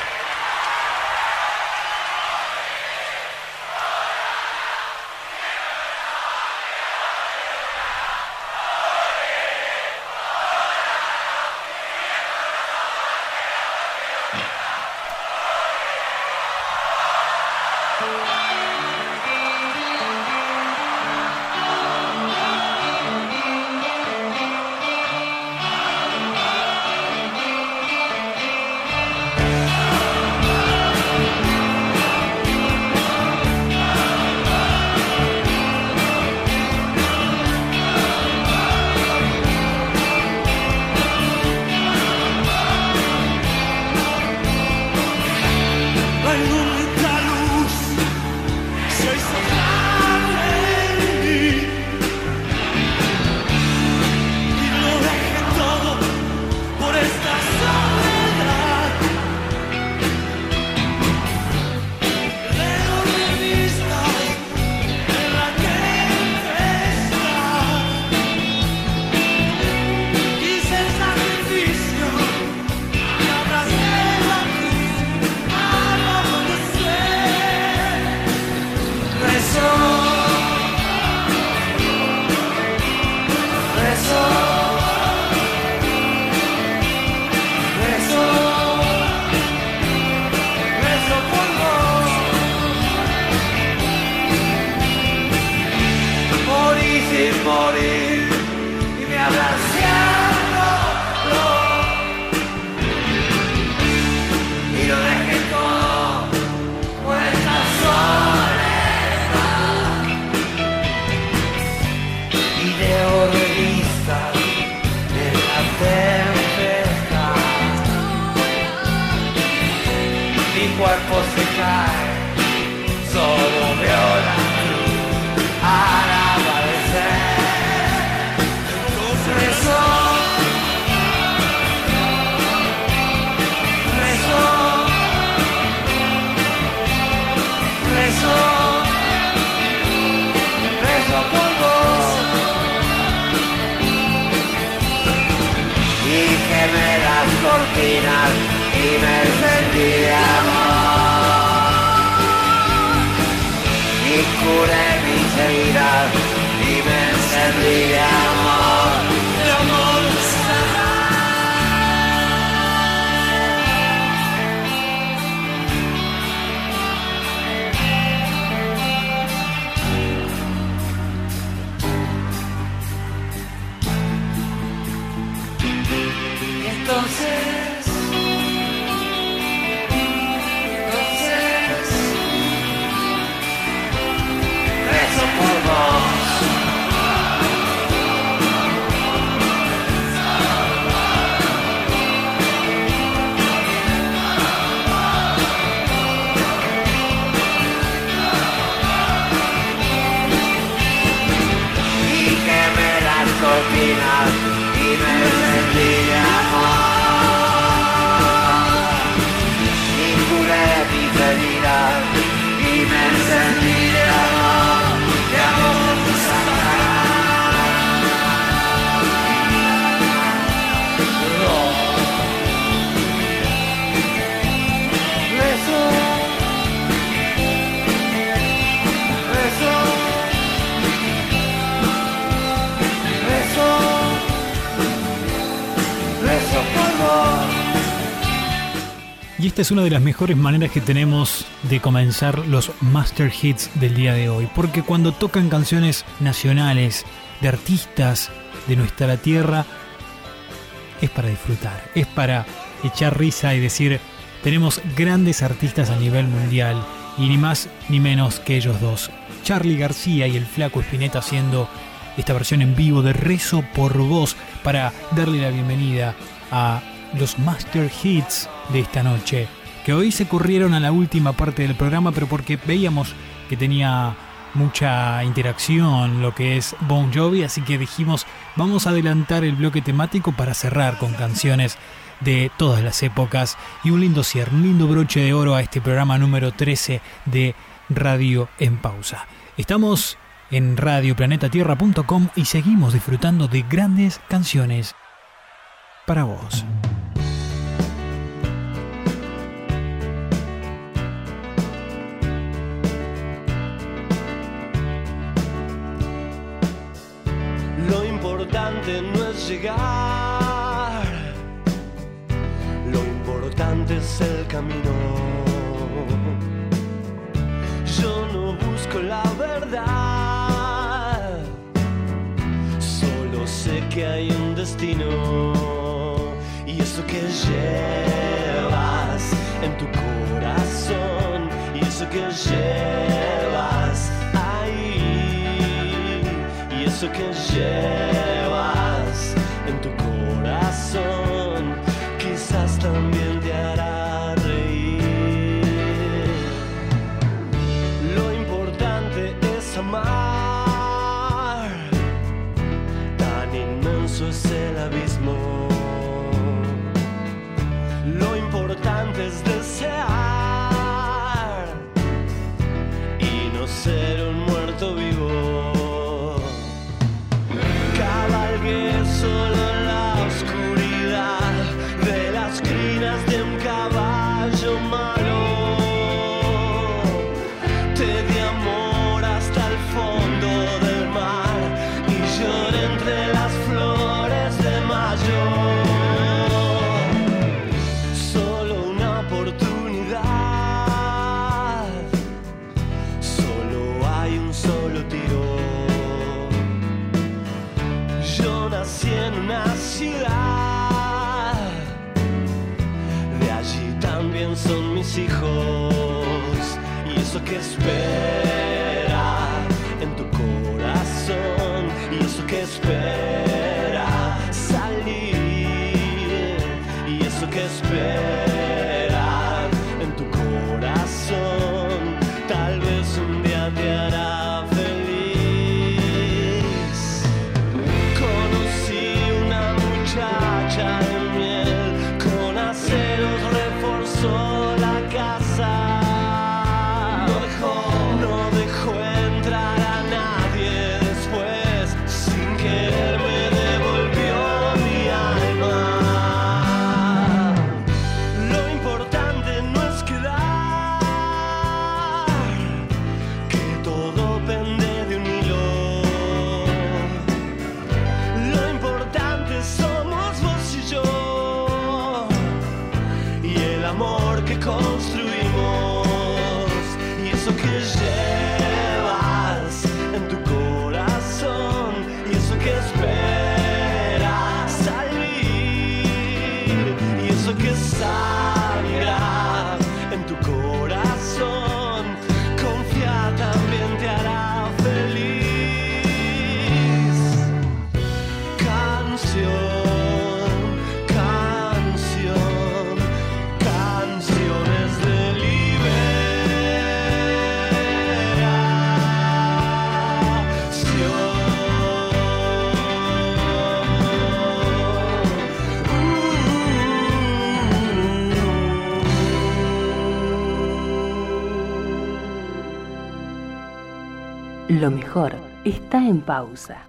Entonces, es una de las mejores maneras que tenemos de comenzar los master hits del día de hoy, porque cuando tocan canciones nacionales de artistas de nuestra tierra, es para disfrutar, es para echar risa y decir, tenemos grandes artistas a nivel mundial y ni más ni menos que ellos dos, Charlie García y el flaco Espineta haciendo esta versión en vivo de Rezo por Vos para darle la bienvenida a los master hits de esta noche, que hoy se corrieron a la última parte del programa, pero porque veíamos que tenía mucha interacción lo que es Bon Jovi, así que dijimos vamos a adelantar el bloque temático para cerrar con canciones de todas las épocas y un lindo cierre, un lindo broche de oro a este programa número 13 de Radio en Pausa. Estamos en radioplanetatierra.com y seguimos disfrutando de grandes canciones para vos. Llegar, lo importante es el camino. Yo no busco la verdad, solo sé que hay un destino. Y eso que llevas en tu corazón. Y eso que llevas ahí. Y eso que llevas system de allí también son mis hijos, y eso que espera Lo mejor está en pausa.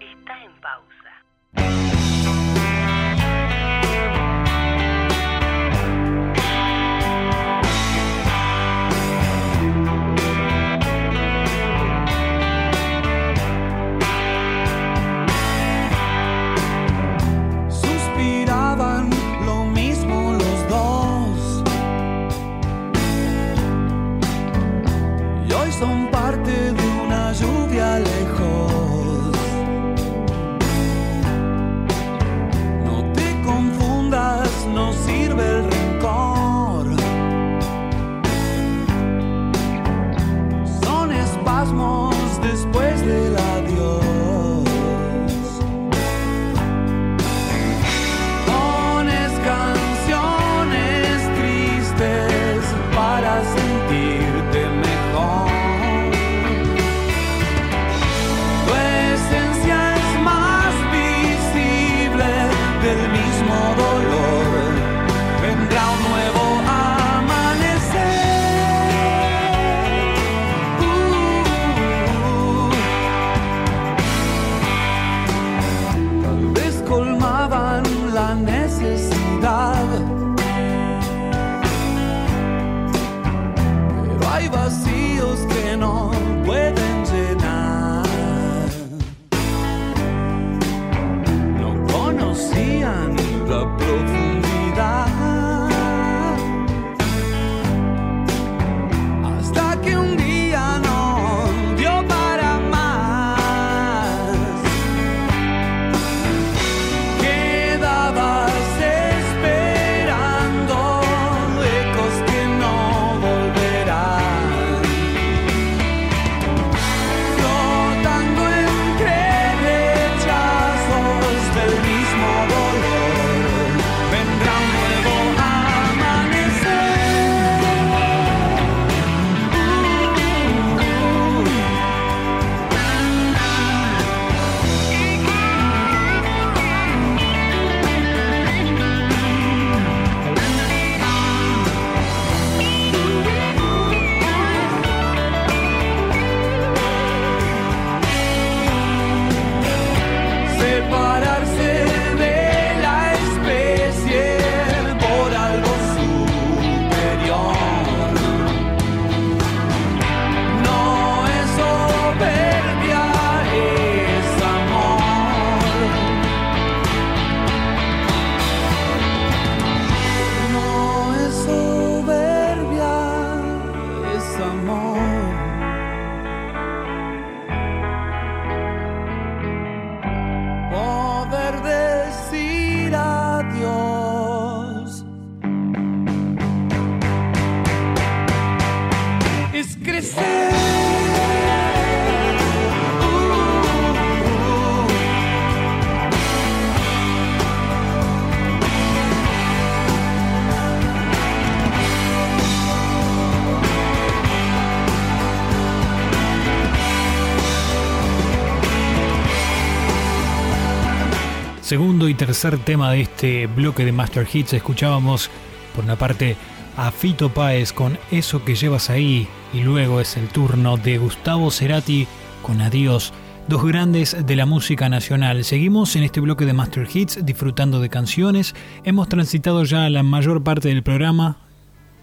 Tercer tema de este bloque de Master Hits escuchábamos por una parte a Fito Páez con Eso que llevas ahí y luego es el turno de Gustavo Cerati con Adiós, dos grandes de la música nacional. Seguimos en este bloque de Master Hits disfrutando de canciones, hemos transitado ya la mayor parte del programa,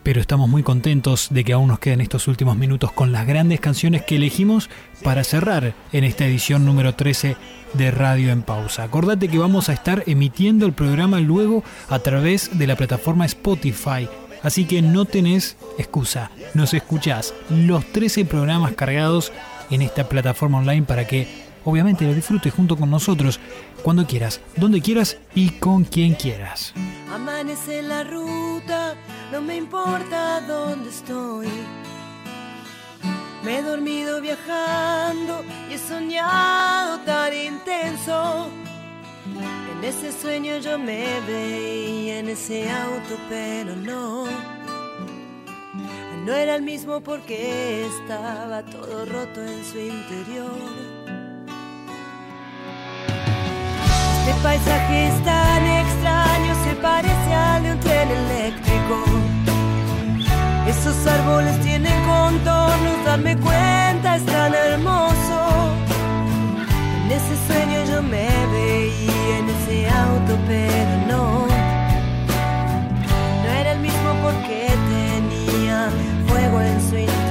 pero estamos muy contentos de que aún nos queden estos últimos minutos con las grandes canciones que elegimos para cerrar en esta edición número 13 de Radio en Pausa. Acordate que vamos a estar emitiendo el programa luego a través de la plataforma Spotify, así que no tenés excusa, nos escuchás los 13 programas cargados en esta plataforma online para que obviamente lo disfrutes junto con nosotros cuando quieras, donde quieras y con quien quieras. Amanece la ruta, no me importa dónde estoy. Me he dormido viajando y he soñado tan intenso. En ese sueño yo me veía en ese auto, pero no. No era el mismo porque estaba todo roto en su interior. Este paisaje es tan extraño, se parece al de un tren eléctrico. Esos árboles tienen contornos, darme cuenta es tan hermoso. En ese sueño yo me veía en ese auto, pero no. No era el mismo porque tenía fuego en su interior.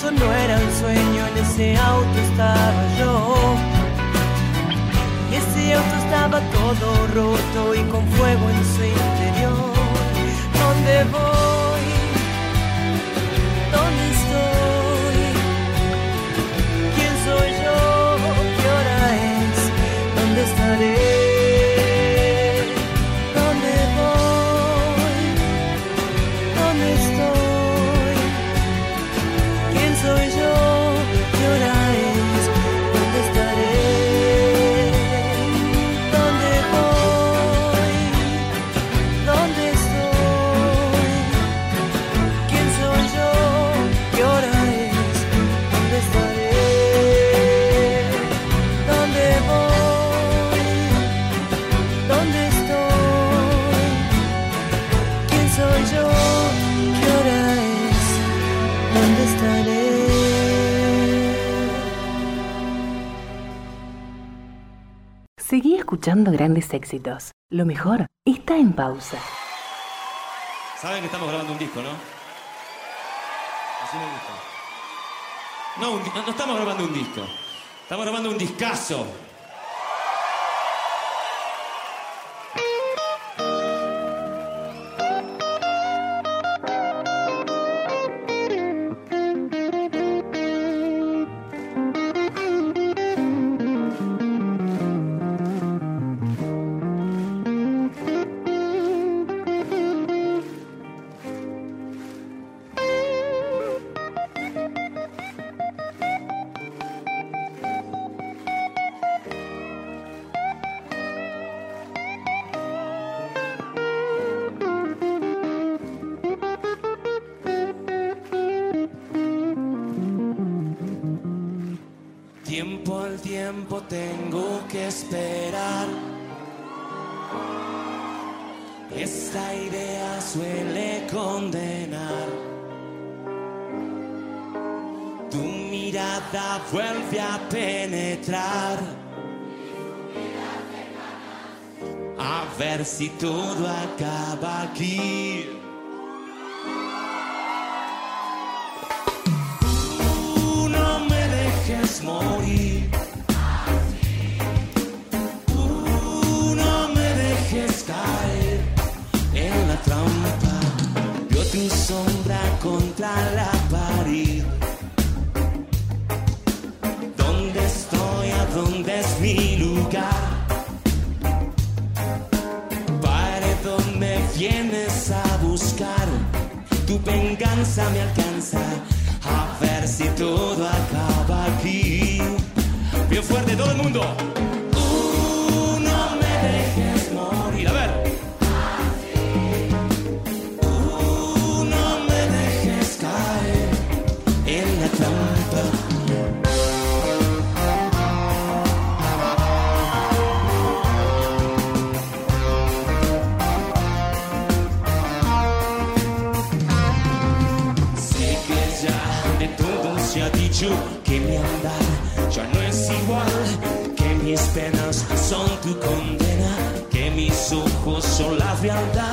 Eso no era un sueño, en ese auto estaba yo. Y ese auto estaba todo roto y con fuego en su interior. ¿Dónde voy? ¿Dónde estoy? ¿Quién soy yo? ¿Qué hora es? ¿Dónde estaré? Escuchando grandes éxitos. Lo mejor está en pausa. Saben que estamos grabando un disco, ¿no? Así me gusta. No, no, no estamos grabando un disco. Estamos grabando un discazo. A ver si todo acaba aquí. Vienes a buscar. Tu venganza me alcanza. A ver si todo acaba aquí. Bien fuerte todo el mundo. Son tu condena, que mis ojos son la frialdad.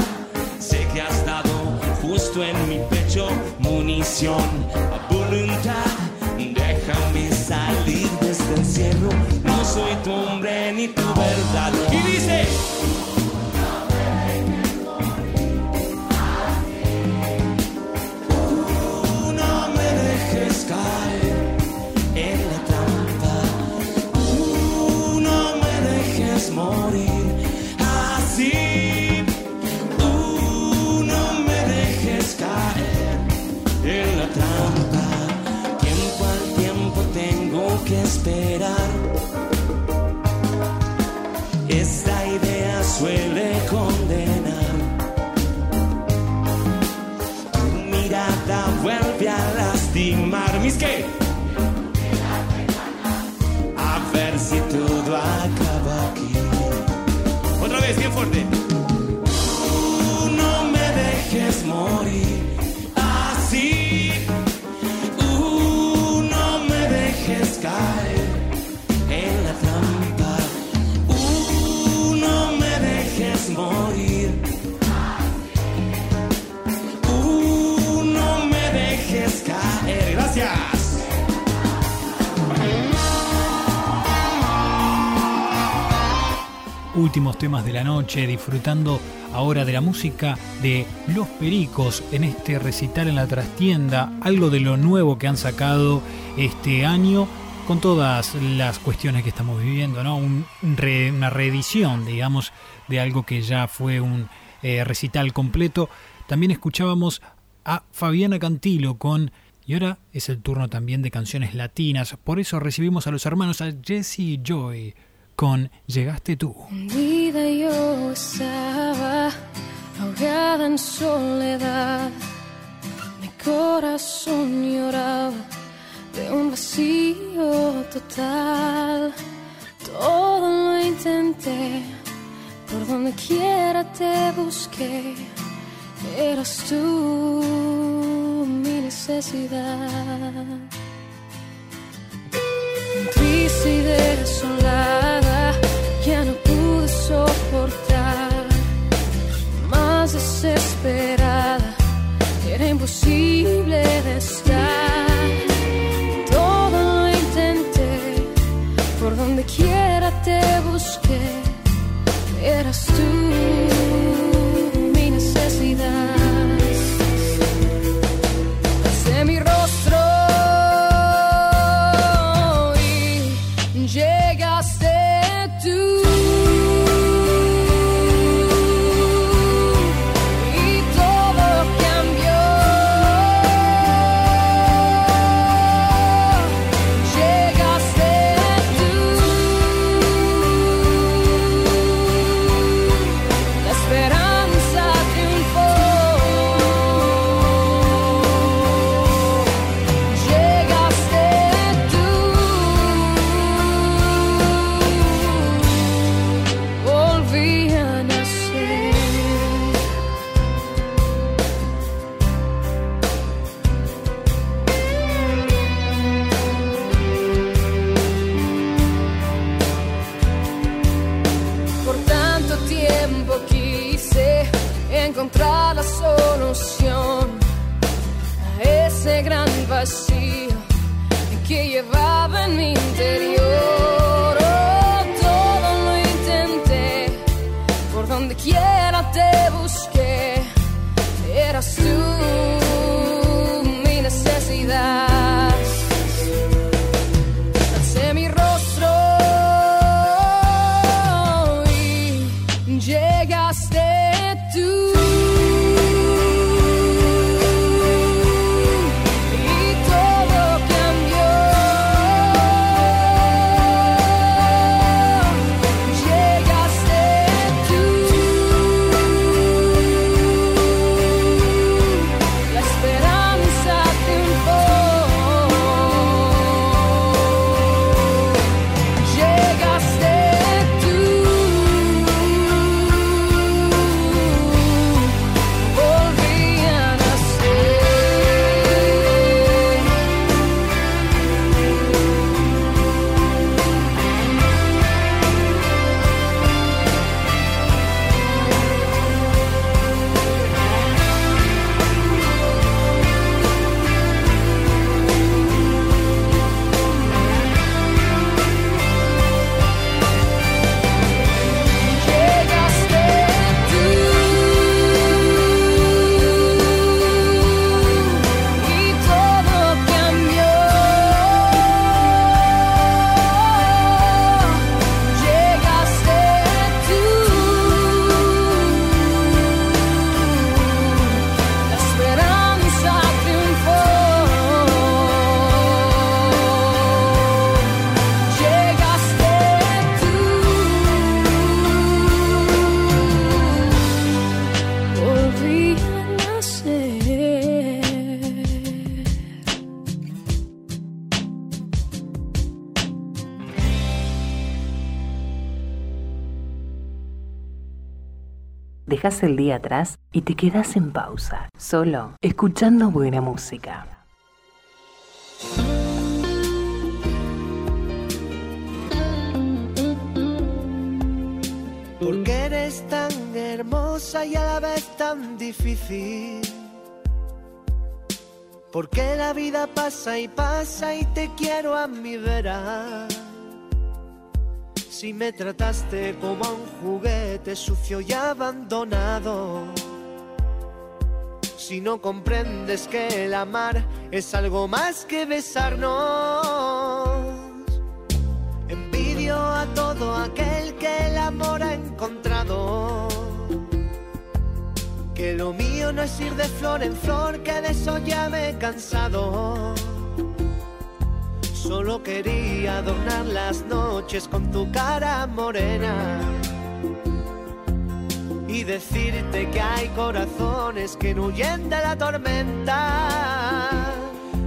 Sé que has dado justo en mi pecho munición a voluntad. Déjame salir de este encierro, no soy tu hombre ni tu verdad. Y dice. Morir así. Tú no me dejes caer en la trampa. Tiempo al tiempo tengo que esperar. Esta idea suele condenar. Tu mirada vuelve a lastimar. ¿Mis qué? Últimos temas de la noche, disfrutando ahora de la música de Los Pericos en este recital en la trastienda, algo de lo nuevo que han sacado este año con todas las cuestiones que estamos viviendo, ¿no? Un re- una reedición, digamos, de algo que ya fue un eh, recital completo. También escuchábamos a Fabiana Cantilo con y ahora es el turno también de canciones latinas, por eso recibimos a los hermanos a Jesse y Joy con Llegaste tú. Hundida yo estaba, ahogada en soledad. Mi corazón lloraba de un vacío total. Todo lo intenté, por donde quiera te busqué. Eras tú mi necesidad. Triste y desolada, ya no pude soportar. Más desesperada, era imposible de estar. Todo lo intenté, por donde quiera te busqué. Eras tú El día atrás y te quedas en pausa, solo escuchando buena música. Porque eres tan hermosa y a la vez tan difícil. Porque la vida pasa y pasa y te quiero a mi vera. Si me trataste como a un juguete sucio y abandonado. Si no comprendes que el amar es algo más que besarnos. Envidio a todo aquel que el amor ha encontrado. Que lo mío no es ir de flor en flor, que de eso ya me he cansado. Solo quería adornar las noches con tu cara morena. Y decirte que hay corazones que no huyen de la tormenta.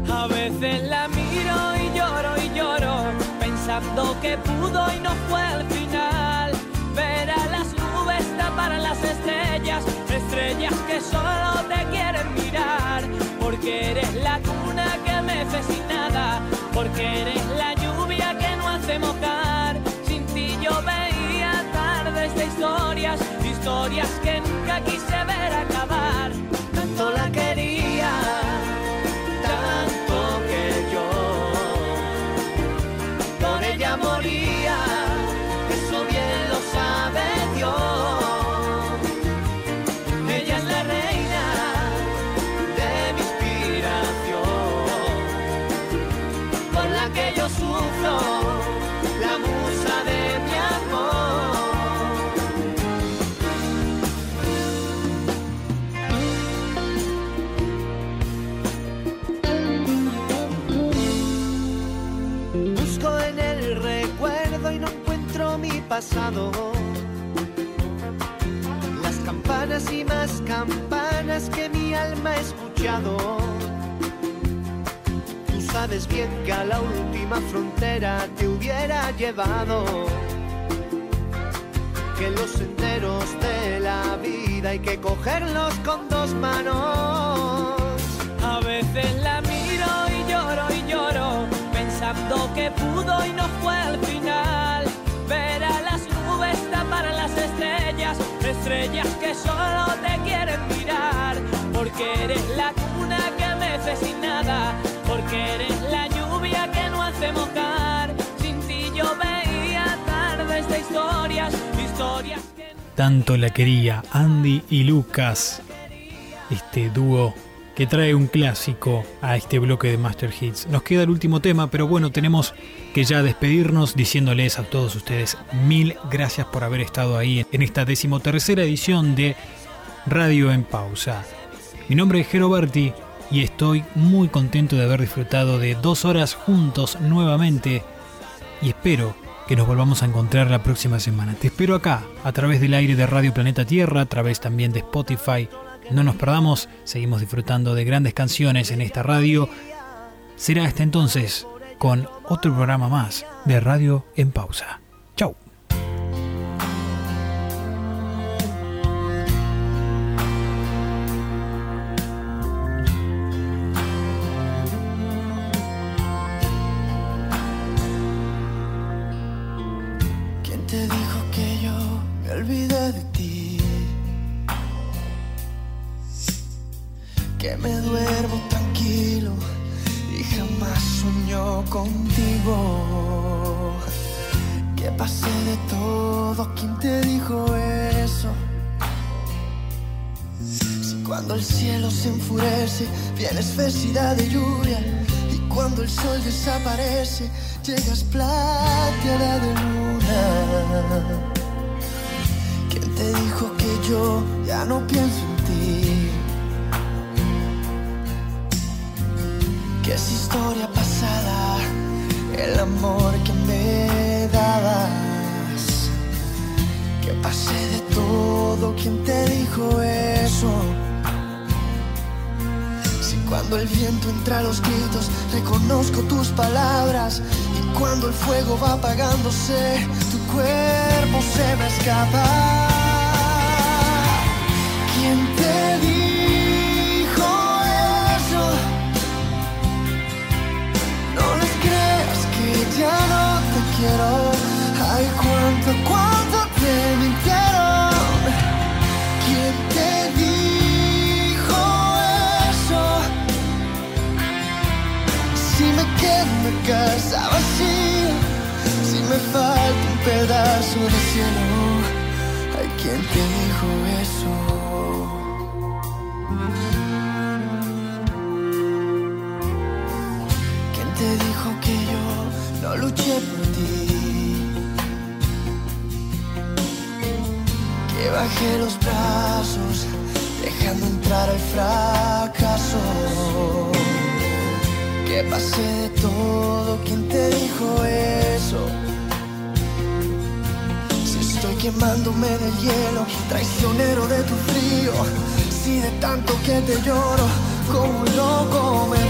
A veces la miro y lloro y lloro, pensando que pudo y no fue al final. Ver a las nubes tapar las estrellas, estrellas que solo te quieren mirar. Porque eres la cuna que me sin nada, porque eres la lluvia que no hace mojar. Sin ti yo veía tardes de historias, historias que nunca quise ver acabar. Tanto la quería, Las campanas y más campanas que mi alma ha escuchado. Tú sabes bien que a la última frontera te hubiera llevado. Que los senderos de la vida hay que cogerlos con dos manos. A veces la miro y lloro y lloro, pensando que pudo y no fue al final. Ver a las está para las estrellas, estrellas que solo te quieren mirar, porque eres la cuna que mece sin nada, porque eres la lluvia que no hace mojar. Sin ti yo veía tardes de historias, historias que... Tanto la quería Andy y Lucas, este dúo que trae un clásico a este bloque de Master Hits. Nos queda el último tema, pero bueno, tenemos que ya despedirnos diciéndoles a todos ustedes mil gracias por haber estado ahí en esta decimotercera edición de Radio en Pausa. Mi nombre es Jero Berti y estoy muy contento de haber disfrutado de dos horas juntos nuevamente y espero que nos volvamos a encontrar la próxima semana. Te espero acá, a través del aire de Radio Planeta Tierra, a través también de Spotify. No nos perdamos, seguimos disfrutando de grandes canciones en esta radio. Será hasta entonces con otro programa más de Radio en Pausa. Chau. ¿Quién te dijo que yo me olvidé de ti? Que me duermo tranquilo y jamás sueño contigo. Que pasé de todo, ¿quién te dijo eso? Si cuando el cielo se enfurece, viene espesidad de lluvia. Y cuando el sol desaparece, llegas plateada de luna. ¿Quién te dijo que yo ya no pienso en ti? Eso? Si cuando el viento entra a los gritos, reconozco tus palabras. Y cuando el fuego va apagándose, tu cuerpo se me escapa. ¿Quién casa vacía, si me falta un pedazo de cielo. Ay, ¿quién te dijo eso? ¿Quién te dijo que yo no luché por ti? Que bajé los brazos dejando entrar el fracaso. Que pasé de todo, ¿quién te dijo eso? Si estoy quemándome en el hielo, traicionero de tu frío. Si de tanto que te lloro, como un loco me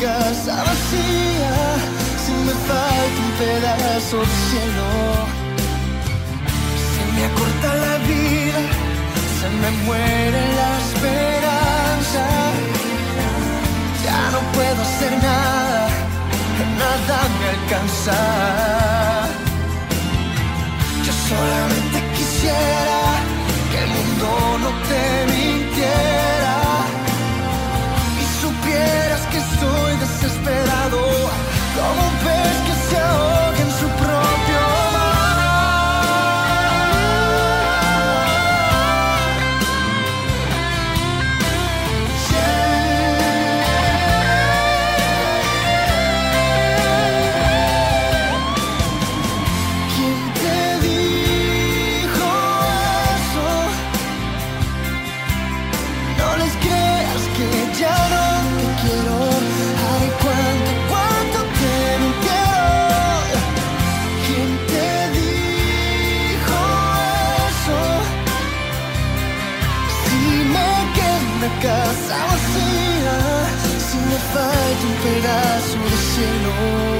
casa vacía, si me falta un pedazo de cielo, se me acorta la vida, se me muere la esperanza. Ya no puedo hacer nada, nada me alcanza. Yo solamente quisiera que el mundo no te mintiera estoy desesperado. Como pez que se ahoga quedo en la casa vacía, si me falta un pedazo de cielo.